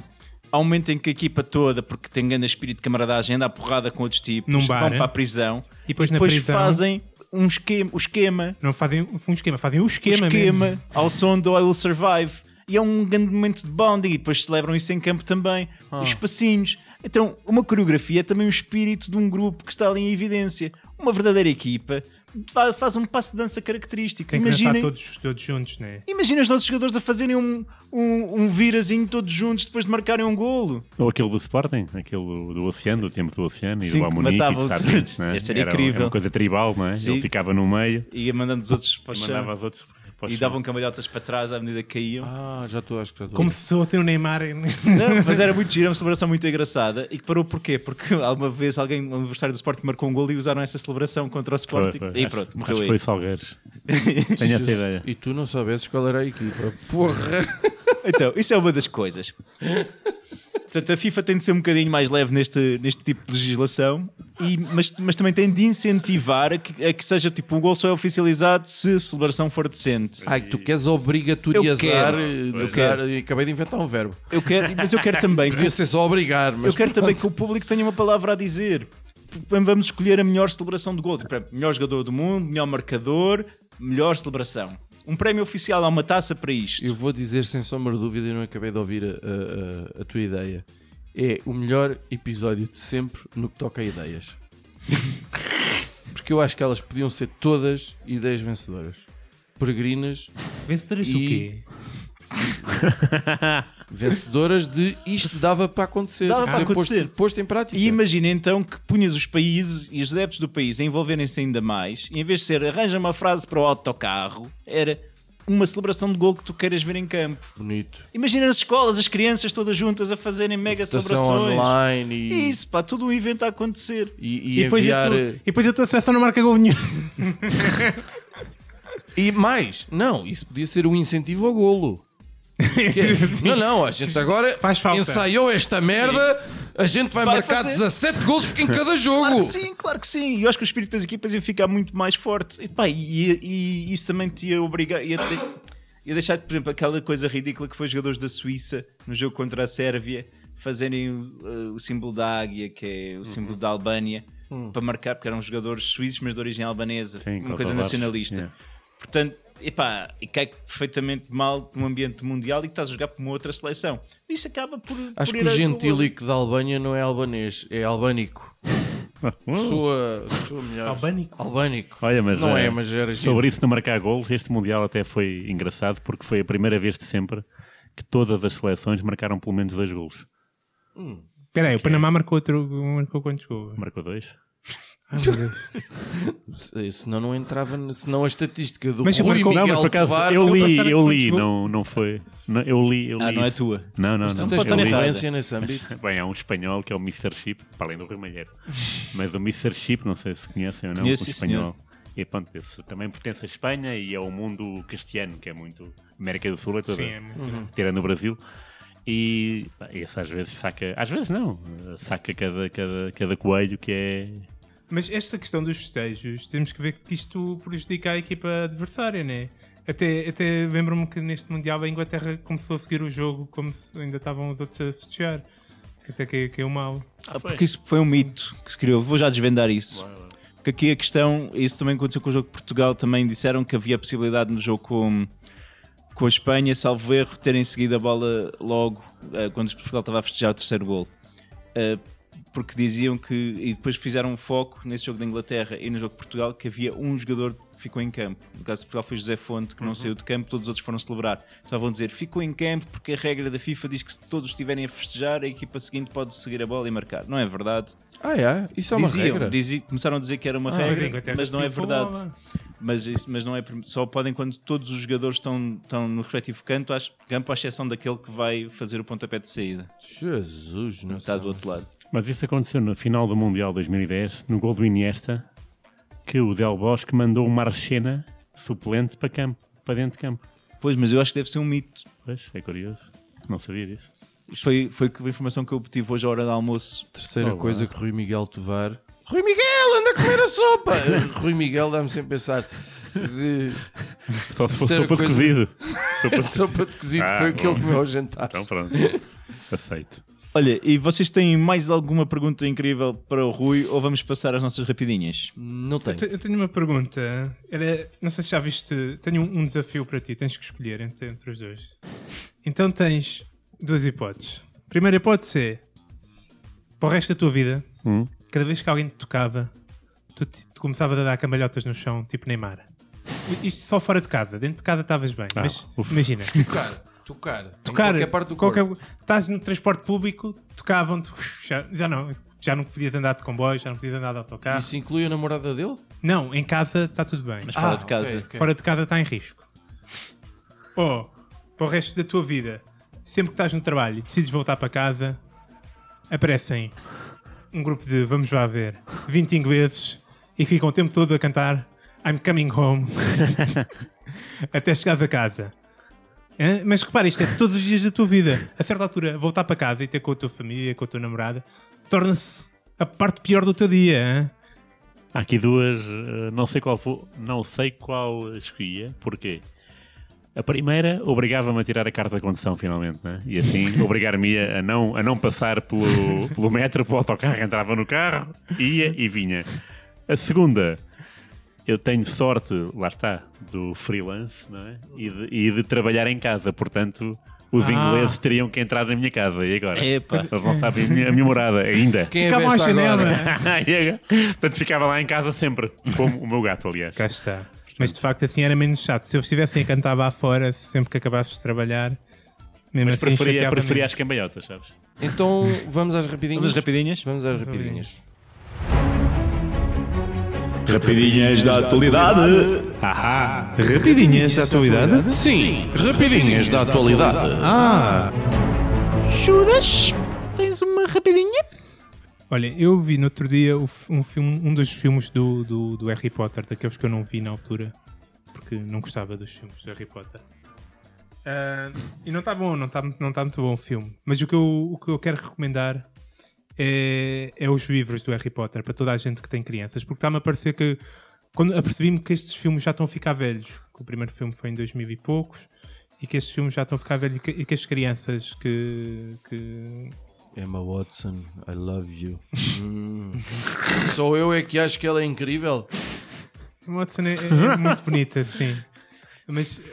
há um momento em que a equipa toda, porque tem grande espírito de camaradagem, anda à porrada com outros tipos, Num bar, vão é? para a prisão E depois na depois prisão- fazem um esquema, o esquema, Não fazem um esquema, fazem o o esquema, esquema mesmo. ao som do I Will Survive. E é um grande momento de bonding e depois celebram isso em campo também. Ah. Os passinhos. Então, uma coreografia é também o espírito de um grupo que está ali em evidência. Uma verdadeira equipa fa- faz um passo de dança característico. Tem que Imaginem, todos, todos juntos, né? imagina os nossos jogadores a fazerem um, um, um virazinho todos juntos depois de marcarem um golo. Ou aquele do Sporting, aquele do, do Oceano, do tempo do Oceano Sim, e do que Amunique e. Satins, né? Esse era era, incrível. Era uma coisa tribal, não é? Sim. Ele ficava no meio Ia mandando os outros para o e chão. mandava os outros E davam cambalhotas para trás à medida que caíam. Ah, já estou, acho que já estou. Como se fosse o Neymar. Não, mas era muito giro, era uma celebração muito engraçada. E que parou porquê? Porque alguma vez alguém no aniversário do Sporting marcou um gol e usaram essa celebração contra o Foi, Sporting. foi. E Acho- pronto, acho morreu que aí. foi Salgueiros. [LAUGHS] Tenho essa ideia. E tu não sabes qual era a equipa. Porra! Então, isso é uma das coisas. Portanto, a FIFA tem de ser um bocadinho mais leve neste, neste tipo de legislação, e, mas, mas também tem de incentivar a que, a que seja tipo o gol só é oficializado se a celebração for decente. Ai, tu queres obrigatoriazar. Eu quero. eh, Eu quero. Acabei de inventar um verbo. Eu quero, mas eu quero também que, Devia ser só obrigar, mas eu quero também que o público tenha uma palavra a dizer. Vamos escolher a melhor celebração de gol. Tipo, melhor jogador do mundo, melhor marcador, melhor celebração. Um prémio oficial, há uma taça para isto. Eu vou dizer sem sombra de dúvida, e não acabei de ouvir a, a- a- a tua ideia. é o melhor episódio de sempre no que toca a ideias. [LAUGHS] Porque eu acho que elas podiam ser todas ideias vencedoras. Peregrinas, Vencedoras E- o quê? [LAUGHS] vencedoras de isto dava para acontecer. Dava para acontecer. Posto, posto em prática. E imagina então que punhas os países e os adeptos do país a envolverem-se ainda mais, e em vez de ser arranja uma frase para o autocarro, era uma celebração de gol que tu queiras ver em campo. Bonito. Imagina nas escolas, as crianças todas juntas a fazerem mega celebrações. online e, Isso, pá, tudo um evento a acontecer. e, e depois, enviar. a tua, e depois a tua seleção não marca gol nenhum. [LAUGHS] E mais, não, isso podia ser um incentivo ao golo. [LAUGHS] Não, não, a gente agora Faz falta. ensaiou esta merda, a gente vai, Vai marcar fazer. 17 golos em cada [LAUGHS] jogo. Claro que sim, claro que sim. E eu acho que o espírito das equipas ia ficar muito mais forte. E, pá, e, e isso também te ia obrigar. Ia, te- ia deixar, por exemplo, aquela coisa ridícula que foi os jogadores da Suíça no jogo contra a Sérvia fazerem o, o símbolo da águia, que é o símbolo da Albânia, para marcar, porque eram jogadores suíços, mas de origem albanesa. Sim, uma coisa nacionalista. Yeah. Portanto, epá, e cai perfeitamente mal num ambiente mundial e que estás a jogar por uma outra seleção. Isso acaba por. Acho por que o gentílico da Albânia não é albanês, é albânico. [LAUGHS] Uh. Sua, sua melhor. Albânico? Albânico. Olha, mas, não eh, é, mas era. Sobre isso de marcar golos, este Mundial até foi engraçado porque foi a primeira vez de sempre que todas as seleções marcaram pelo menos dois golos. Espera aí, o Panamá marcou, outro, marcou quantos gols? Marcou dois. [LAUGHS] Se- Senão não entrava, senão a estatística do Mas Rui Miguel Não, mas por acaso Tovar eu li, eu li, não, não foi. Não, eu li, eu li. Ah, não é isso. tua. Não, não, Tu não. tens eu li. influência nesse âmbito. [LAUGHS] Bem, há um espanhol que é o Mr. Chip, para além do Rui Malheiro. Mas o Mr. Chip, não sei se conhecem ou não, Conheço, o sim, espanhol. E pronto, esse também pertence à Espanha e ao mundo castiano, que é muito. América do Sul é toda. Sim, é muito. Uhum. tirando o Brasil. E esse às vezes saca, às vezes não, saca cada, cada, cada coelho que é. Mas esta questão dos festejos, temos que ver que isto prejudica a equipa adversária, né? Até, até lembro-me que neste Mundial a Inglaterra começou a seguir o jogo como se ainda estavam os outros a festejar. Até que caiu mal. Ah, porque isso foi um mito que se criou. Vou já desvendar isso. Porque aqui a questão, isso também aconteceu com o jogo de Portugal, também disseram que havia a possibilidade no jogo com, com a Espanha, salvo erro, terem seguido a bola logo eh, quando Portugal estava a festejar o terceiro gol. Eh, porque diziam que, e depois fizeram um foco nesse jogo da Inglaterra e no jogo de Portugal, que havia um jogador que ficou em campo. No caso de Portugal foi José Fonte, que não saiu de campo, todos os outros foram celebrar. Estavam a dizer, ficou em campo porque a regra da FIFA diz que se todos estiverem a festejar, a equipa seguinte pode seguir a bola e marcar. Não é verdade. Ah, é? Isso é uma Diziam, regra. dizi- começaram a dizer que era uma Mas a regra, mas não é verdade. Mas, isso- mas não é só podem quando todos os jogadores estão, estão no respectivo canto, às- campo, à exceção daquele que vai fazer o pontapé de saída. Jesus, não Está do outro lado. Mas isso aconteceu no final do Mundial 2010, no gol do Iniesta, que o Del Bosque mandou o Marchena suplente para campo, para dentro de campo. Pois, mas eu acho que deve ser um mito. Pois, é curioso. Não sabia disso. Isto foi, foi a informação que eu obtive hoje à hora do almoço. Terceira Oh, coisa que Rui Miguel Tovar. Rui Miguel, anda a comer a sopa! [LAUGHS] Rui Miguel dá-me sempre a pensar de Só se fosse sopa de coisa- cozido. [LAUGHS] Sopa de sopa de cozido Ah, foi o que ele bom. comeu ao jantar. Então pronto. Aceito. Olha, e vocês têm mais alguma pergunta incrível para o Rui ou vamos passar às nossas rapidinhas? Não tem. Eu te- Eu tenho uma pergunta. Era, não sei se já viste. Tenho um, um desafio para ti. Tens que escolher entre, entre os dois. Então tens duas hipóteses. Primeira hipótese é: para o resto da tua vida, Hum. Cada vez que alguém te tocava, tu, te, tu começavas a dar cambalhotas no chão, tipo Neymar. Isto só fora de casa. Dentro de casa estavas bem. Ah, mas ufa. imagina. Tocar, tocar. Em tocar qualquer parte do qualquer- corpo. estás no transporte público, tocavam-te, já, já não, já não podias andar de comboio, já não podias andar de autocarro. Isso inclui a namorada dele? Não, em casa está tudo bem. Mas fora Ah, de casa. ok, ok. Fora de casa está em risco. Ou, para o resto da tua vida, sempre que estás no trabalho e decides voltar para casa, aparecem um grupo de, vamos lá ver, 20 ingleses e ficam o tempo todo a cantar I'm coming home [LAUGHS] até chegares a casa. Hã? Mas repara, isto é todos os dias da tua vida. A certa altura, voltar para casa e ter com a tua família, com a tua namorada, torna-se a parte pior do teu dia. hã? Há aqui duas, eh, não sei qual não sei qual escolhia, porquê? A primeira obrigava-me a tirar a carta de condução finalmente, né? e assim [LAUGHS] obrigar-me a não, a não passar pelo, pelo metro, pelo autocarro, entrava no carro, ia e vinha. A segunda, eu tenho sorte, lá está, do freelance não é? e, de, e de trabalhar em casa, portanto os Ah. ingleses teriam que entrar na minha casa. E agora? Epá. Eles [LAUGHS] não sabem a minha, a minha morada ainda. Quem é Ficava [LAUGHS] agora? Portanto, ficava lá em casa sempre, como o meu gato, aliás. Cá está. Mas de facto assim era menos chato. Se eu estivesse a cantar lá fora, sempre que acabasses de trabalhar, mesmo Mas assim preferia, preferia as cambalhotas, sabes? Então vamos às rapidinhas. Vamos rapidinhas? Vamos às rapidinhas. Rapidinhas da atualidade. Ah, rapidinhas da atualidade? Sim, rapidinhas da atualidade. Ah! Judas, tens uma rapidinha? Olha, eu vi no outro dia um, filme, um dos filmes do, do, do Harry Potter, daqueles que eu não vi na altura, porque não gostava dos filmes do Harry Potter. Ah, e não está bom, não está não tá muito bom o filme. Mas o que eu, o que eu quero recomendar é, é os livros do Harry Potter para toda a gente que tem crianças, porque está-me a parecer que quando apercebi-me que estes filmes já estão a ficar velhos, que o primeiro filme foi em 2000 e poucos, e que estes filmes já estão a ficar velhos e que, e que as crianças que, que Emma Watson, I love you. [LAUGHS] Hum. Só eu é que acho que ela é incrível. Watson é, é muito bonita, sim. Mas [LAUGHS]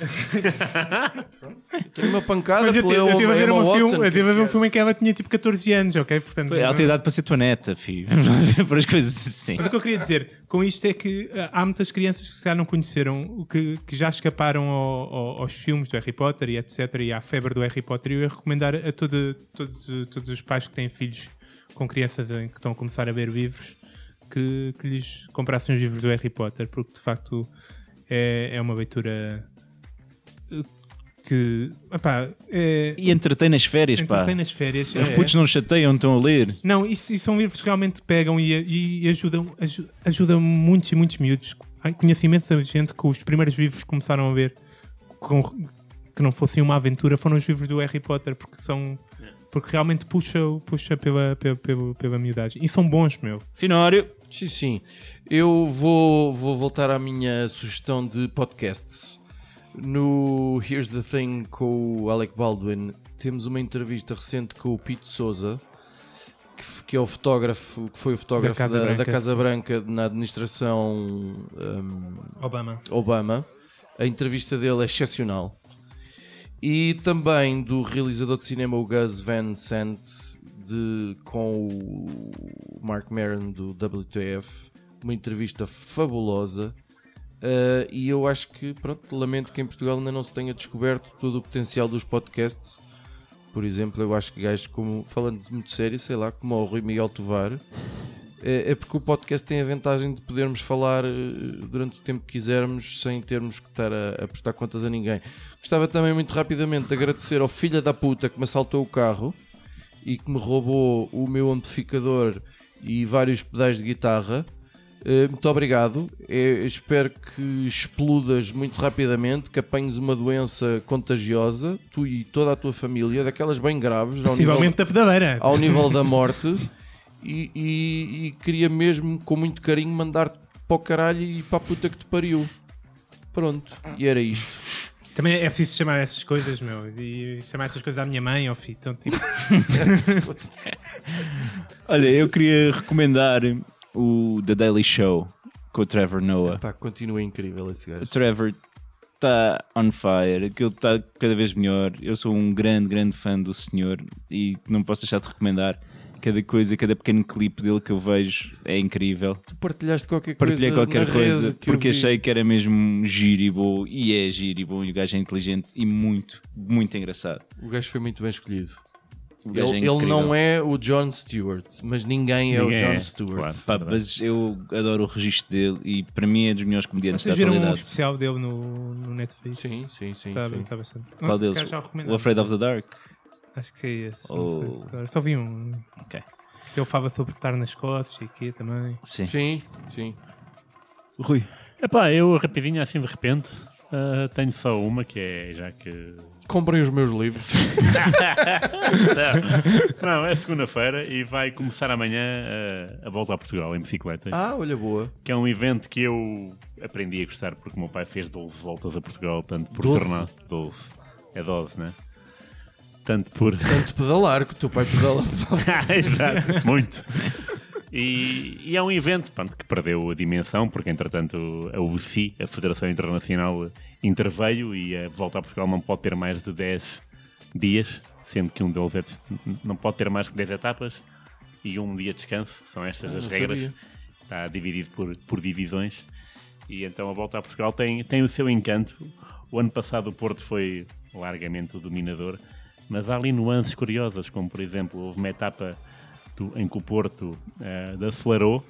Tenho uma pancada Mas eu, tive- eu Emma, estive a ver, um filme, eu a ver um filme em que ela tinha tipo 14 anos, ok? Portanto, Ela tem idade para ser tua neta, filho. [LAUGHS] Para as coisas assim. Mas o que eu queria dizer com isto é que ah, há muitas crianças que já não conheceram, o que, que já escaparam ao- ao- aos filmes do Harry Potter e etc. E à febre do Harry Potter. E eu ia recomendar a todo, todos, todos os pais que têm filhos com crianças em que estão a começar a ver livros que, que lhes comprassem os livros do Harry Potter, porque de facto é, é uma leitura eh, que epá, é, E entretém nas férias, pá. entretém nas férias. Os É- putos não chateiam, estão a ler. não, isso, isso são livros que realmente pegam e, e ajudam, aju- ajudam muitos e muitos miúdos. Ai, Conhecimento da gente que os primeiros livros que começaram a ver com- que não fossem uma aventura foram os livros do Harry Potter, porque são. Porque realmente puxa, puxa pela, pela, pela, pela miudagem. E são bons, meu. Finório. Sim, sim. Eu vou, vou voltar à minha sugestão de podcasts. No Here's the Thing com o Alec Baldwin, temos uma entrevista recente com o Pete Souza, que, que é o fotógrafo, que foi o fotógrafo Da da, Casa da Branca, Casa sim. Branca na administração hum, Obama. Obama. A entrevista dele é excepcional. E também do realizador de cinema, o Gus Van Sant, de, com o Mark Maron do WTF. Uma entrevista fabulosa. Uh, e eu acho que, pronto, lamento que em Portugal ainda não se tenha descoberto todo o potencial dos podcasts. Por exemplo, eu acho que gajos como, falando muito sério, sei lá, como o Rui Miguel Tovar, é, é porque o podcast tem a vantagem de podermos falar eh, durante o tempo que quisermos sem termos que estar a, a prestar contas a ninguém. Gostava também muito rapidamente de agradecer ao filho da puta que me assaltou o carro e que me roubou o meu amplificador e vários pedais de guitarra. Eh, Muito obrigado. Eh, espero que explodas muito rapidamente, que apanhes uma doença contagiosa, tu e toda a tua família, daquelas bem graves, ao nível, Possivelmente da pedabeira. ao nível da [LAUGHS] morte. E, e- e queria mesmo, com muito carinho, mandar-te para o caralho e para a puta que te pariu. Pronto, e era isto. Também é preciso chamar essas coisas, meu. E chamar essas coisas à minha mãe, ao filho. Então, tipo, [LAUGHS] Olha, eu queria recomendar o The Daily Show com o Trevor Noah. Pá, continua incrível esse O gajo. Trevor está on fire, aquilo está cada vez melhor. Eu sou um grande, grande fã do senhor e não posso deixar de recomendar. Cada coisa, cada pequeno clipe dele que eu vejo é incrível. Tu partilhaste qualquer Partilhei coisa. qualquer na coisa porque achei que era mesmo giro e bom. E é giro e bom. E o gajo é inteligente e muito, muito engraçado. O gajo foi muito bem escolhido. Ele, é ele não é o John Stewart, mas ninguém é Ninguém o John é, Stewart. claro. Pá, mas eu adoro o registro dele e para mim é dos melhores comediantes vocês da viram um atualidade. especial dele no, no Netflix? Sim, sim, sim. Está sim. tá bastante. Qual deles? o. Afraid of the Dark. Acho que é esse. Oh. Não sei, se calhar. Só vi um. Ok. Que ele falava sobre estar nas costas e aqui também. Sim. Sim, sim. Rui. Epá, eu rapidinho assim de repente ah, tenho só uma que é já que. Comprem os meus livros. [LAUGHS] Não, é segunda-feira e vai começar amanhã ah, a volta a Portugal em bicicleta. Ah, olha, boa. Que é um evento que eu aprendi a gostar porque o meu pai fez 12 voltas a Portugal, tanto por 12? jornada. 12. É 12, né? Tanto por. [LAUGHS] Tanto pedalar que o teu pai pedala. [LAUGHS] Exato, muito. E, e é um evento pronto, que perdeu a dimensão, porque entretanto a UCI, a Federação Internacional, interveio e a volta a Portugal não pode ter mais de 10, dias, sendo que um deles é de- não pode ter mais que 10 etapas e um dia de descanso. São estas Ah, as regras. sabia. Está dividido por, por divisões. E então a volta a Portugal tem, tem o seu encanto. O ano passado o Porto foi largamente o dominador, mas há ali nuances curiosas, como por exemplo, houve uma etapa do- em que o Porto eh, acelerou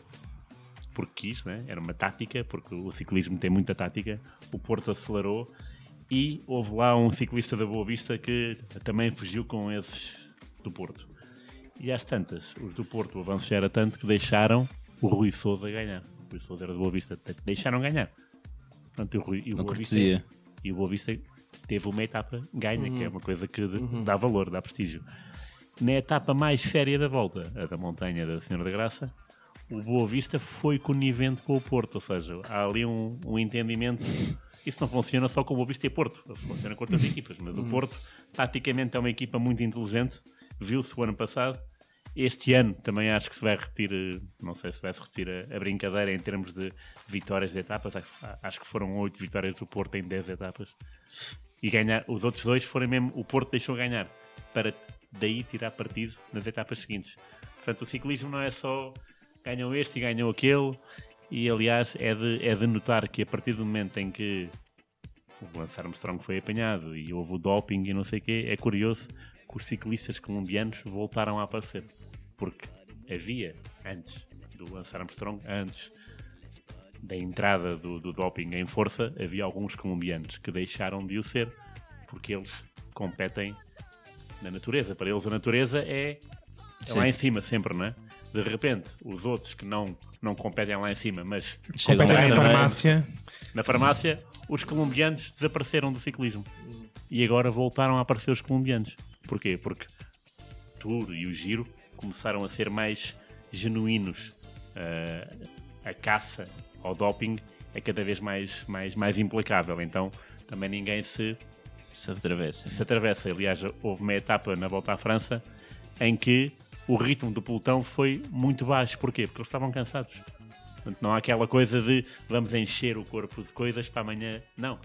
porque quis, né? era uma tática, porque o ciclismo tem muita tática. O Porto acelerou e houve lá um ciclista da Boa Vista que também fugiu com esses do Porto. E às tantas, os do Porto, o avanço já era tanto que deixaram o Rui Souza ganhar. O Rui Souza era da Boa Vista, deixaram ganhar. Portanto, e o Rui, e o Boa Vista, e o Boa Vista teve uma etapa ganha, que é uma coisa que de- dá valor, dá prestígio. Na etapa mais séria da volta, a da montanha da Senhora da Graça, o Boa Vista foi conivente com o Porto, ou seja, há ali um, um entendimento. Isso não funciona só com o Boa Vista e Porto, funciona com outras [LAUGHS] equipas, mas o Porto, taticamente, é uma equipa muito inteligente, viu-se o ano passado. Este ano também acho que se vai repetir, eh, não sei se vai se repetir a, a brincadeira em termos de vitórias de etapas, acho, acho que foram oito vitórias do Porto em 10 etapas. E ganhar, os outros dois foram mesmo, o Porto deixou ganhar, para daí tirar partido nas etapas seguintes. Portanto, o ciclismo não é só ganham este e ganham aquele, e aliás é de, é de notar que a partir do momento em que o Lance Armstrong foi apanhado e houve o doping e não sei o quê, é curioso que os ciclistas colombianos voltaram a aparecer. Porque havia, antes do Lance Armstrong, antes da entrada do, do doping em força, havia alguns colombianos que deixaram de o ser porque eles competem na natureza. Para eles a natureza é, é lá em cima sempre, não é? De repente, os outros que não, não competem lá em cima, mas Chegam Competem na farmácia. na farmácia, os colombianos desapareceram do ciclismo. E agora voltaram a aparecer os colombianos. Porquê? Porque o Tour e o Giro começaram a ser mais genuínos. Ah, a caça ao doping é cada vez mais, mais, mais implacável. Então também ninguém se, Se atravessa. se atravessa. Aliás, houve uma etapa na volta à França em que o ritmo do pelotão foi muito baixo. Porquê? Porque eles estavam cansados. Portanto, não há aquela coisa de vamos encher o corpo de coisas para amanhã. Não.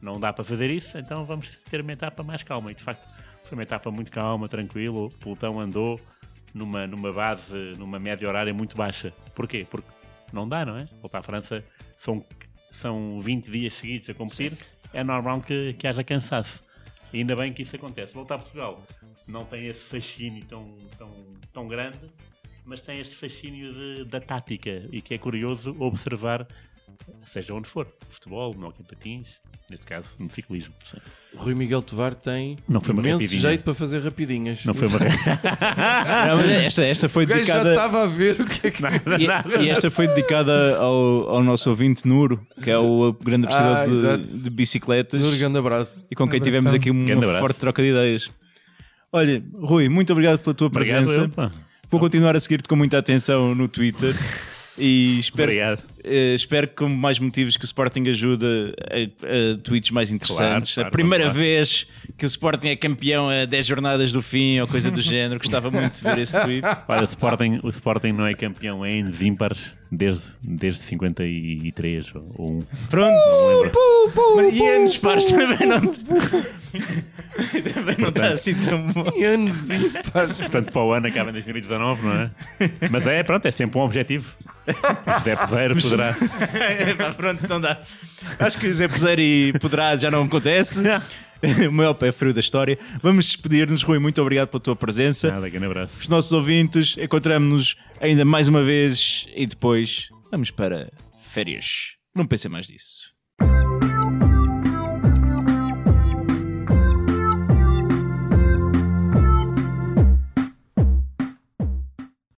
Não dá para fazer isso, então vamos ter uma etapa mais calma. E de facto, foi uma etapa muito calma, tranquila. O pelotão andou numa, numa base, numa média horária muito baixa. Porquê? Porque não dá, não é? Voltar à França são, são 20 dias seguidos a competir. É normal que, que haja cansaço. E ainda bem que isso acontece. Voltar a Portugal não tem esse fascínio tão, tão, tão grande, mas tem este fascínio de- da tática e que é curioso observar, seja onde for, futebol, no hockey em patins, neste caso no ciclismo. Rui Miguel Tovar tem Não foi imenso rapidinha. jeito para fazer rapidinhas. Não foi uma Não, esta, esta foi O gajo já dedicada. estava a ver o que é que. E, e esta foi dedicada ao, ao nosso ouvinte Nuro, que é o grande apreciador Ah, de- de, bicicletas Um grande abraço. e com quem tivemos aqui uma Grande forte troca de ideias. Olha, Rui, muito obrigado pela tua Obrigado, presença. eu. Vou continuar a seguir-te com muita atenção no Twitter e espero, Obrigado. Eh, espero que com mais motivos que o Sporting ajude a, a tweets mais interessantes. Claro, a claro, primeira vamos lá. vez que o Sporting é campeão a 10 jornadas do fim ou coisa do [LAUGHS] género. Gostava muito de ver esse tweet. Olha, o Sporting, o Sporting não é campeão em ímpares desde, desde 53 ou ou um. Pronto. Não lembro. Mas e anos pares também não também não está assim tão bom. E anos ímpares. Portanto, para o ano acaba em 2019, não é? Mas é, pronto, é sempre um objetivo. O Zé Peseiro poderá. [LAUGHS] Pá, pronto, não dá. Acho que o Zé Peseiro e Poderá já não acontece. [LAUGHS] O maior pé frio da história. Vamos despedir-nos, Rui. Muito obrigado pela tua presença. Nada, grande abraço. Os nossos ouvintes, encontramos-nos ainda mais uma vez e depois vamos para férias. Não pensem mais disso.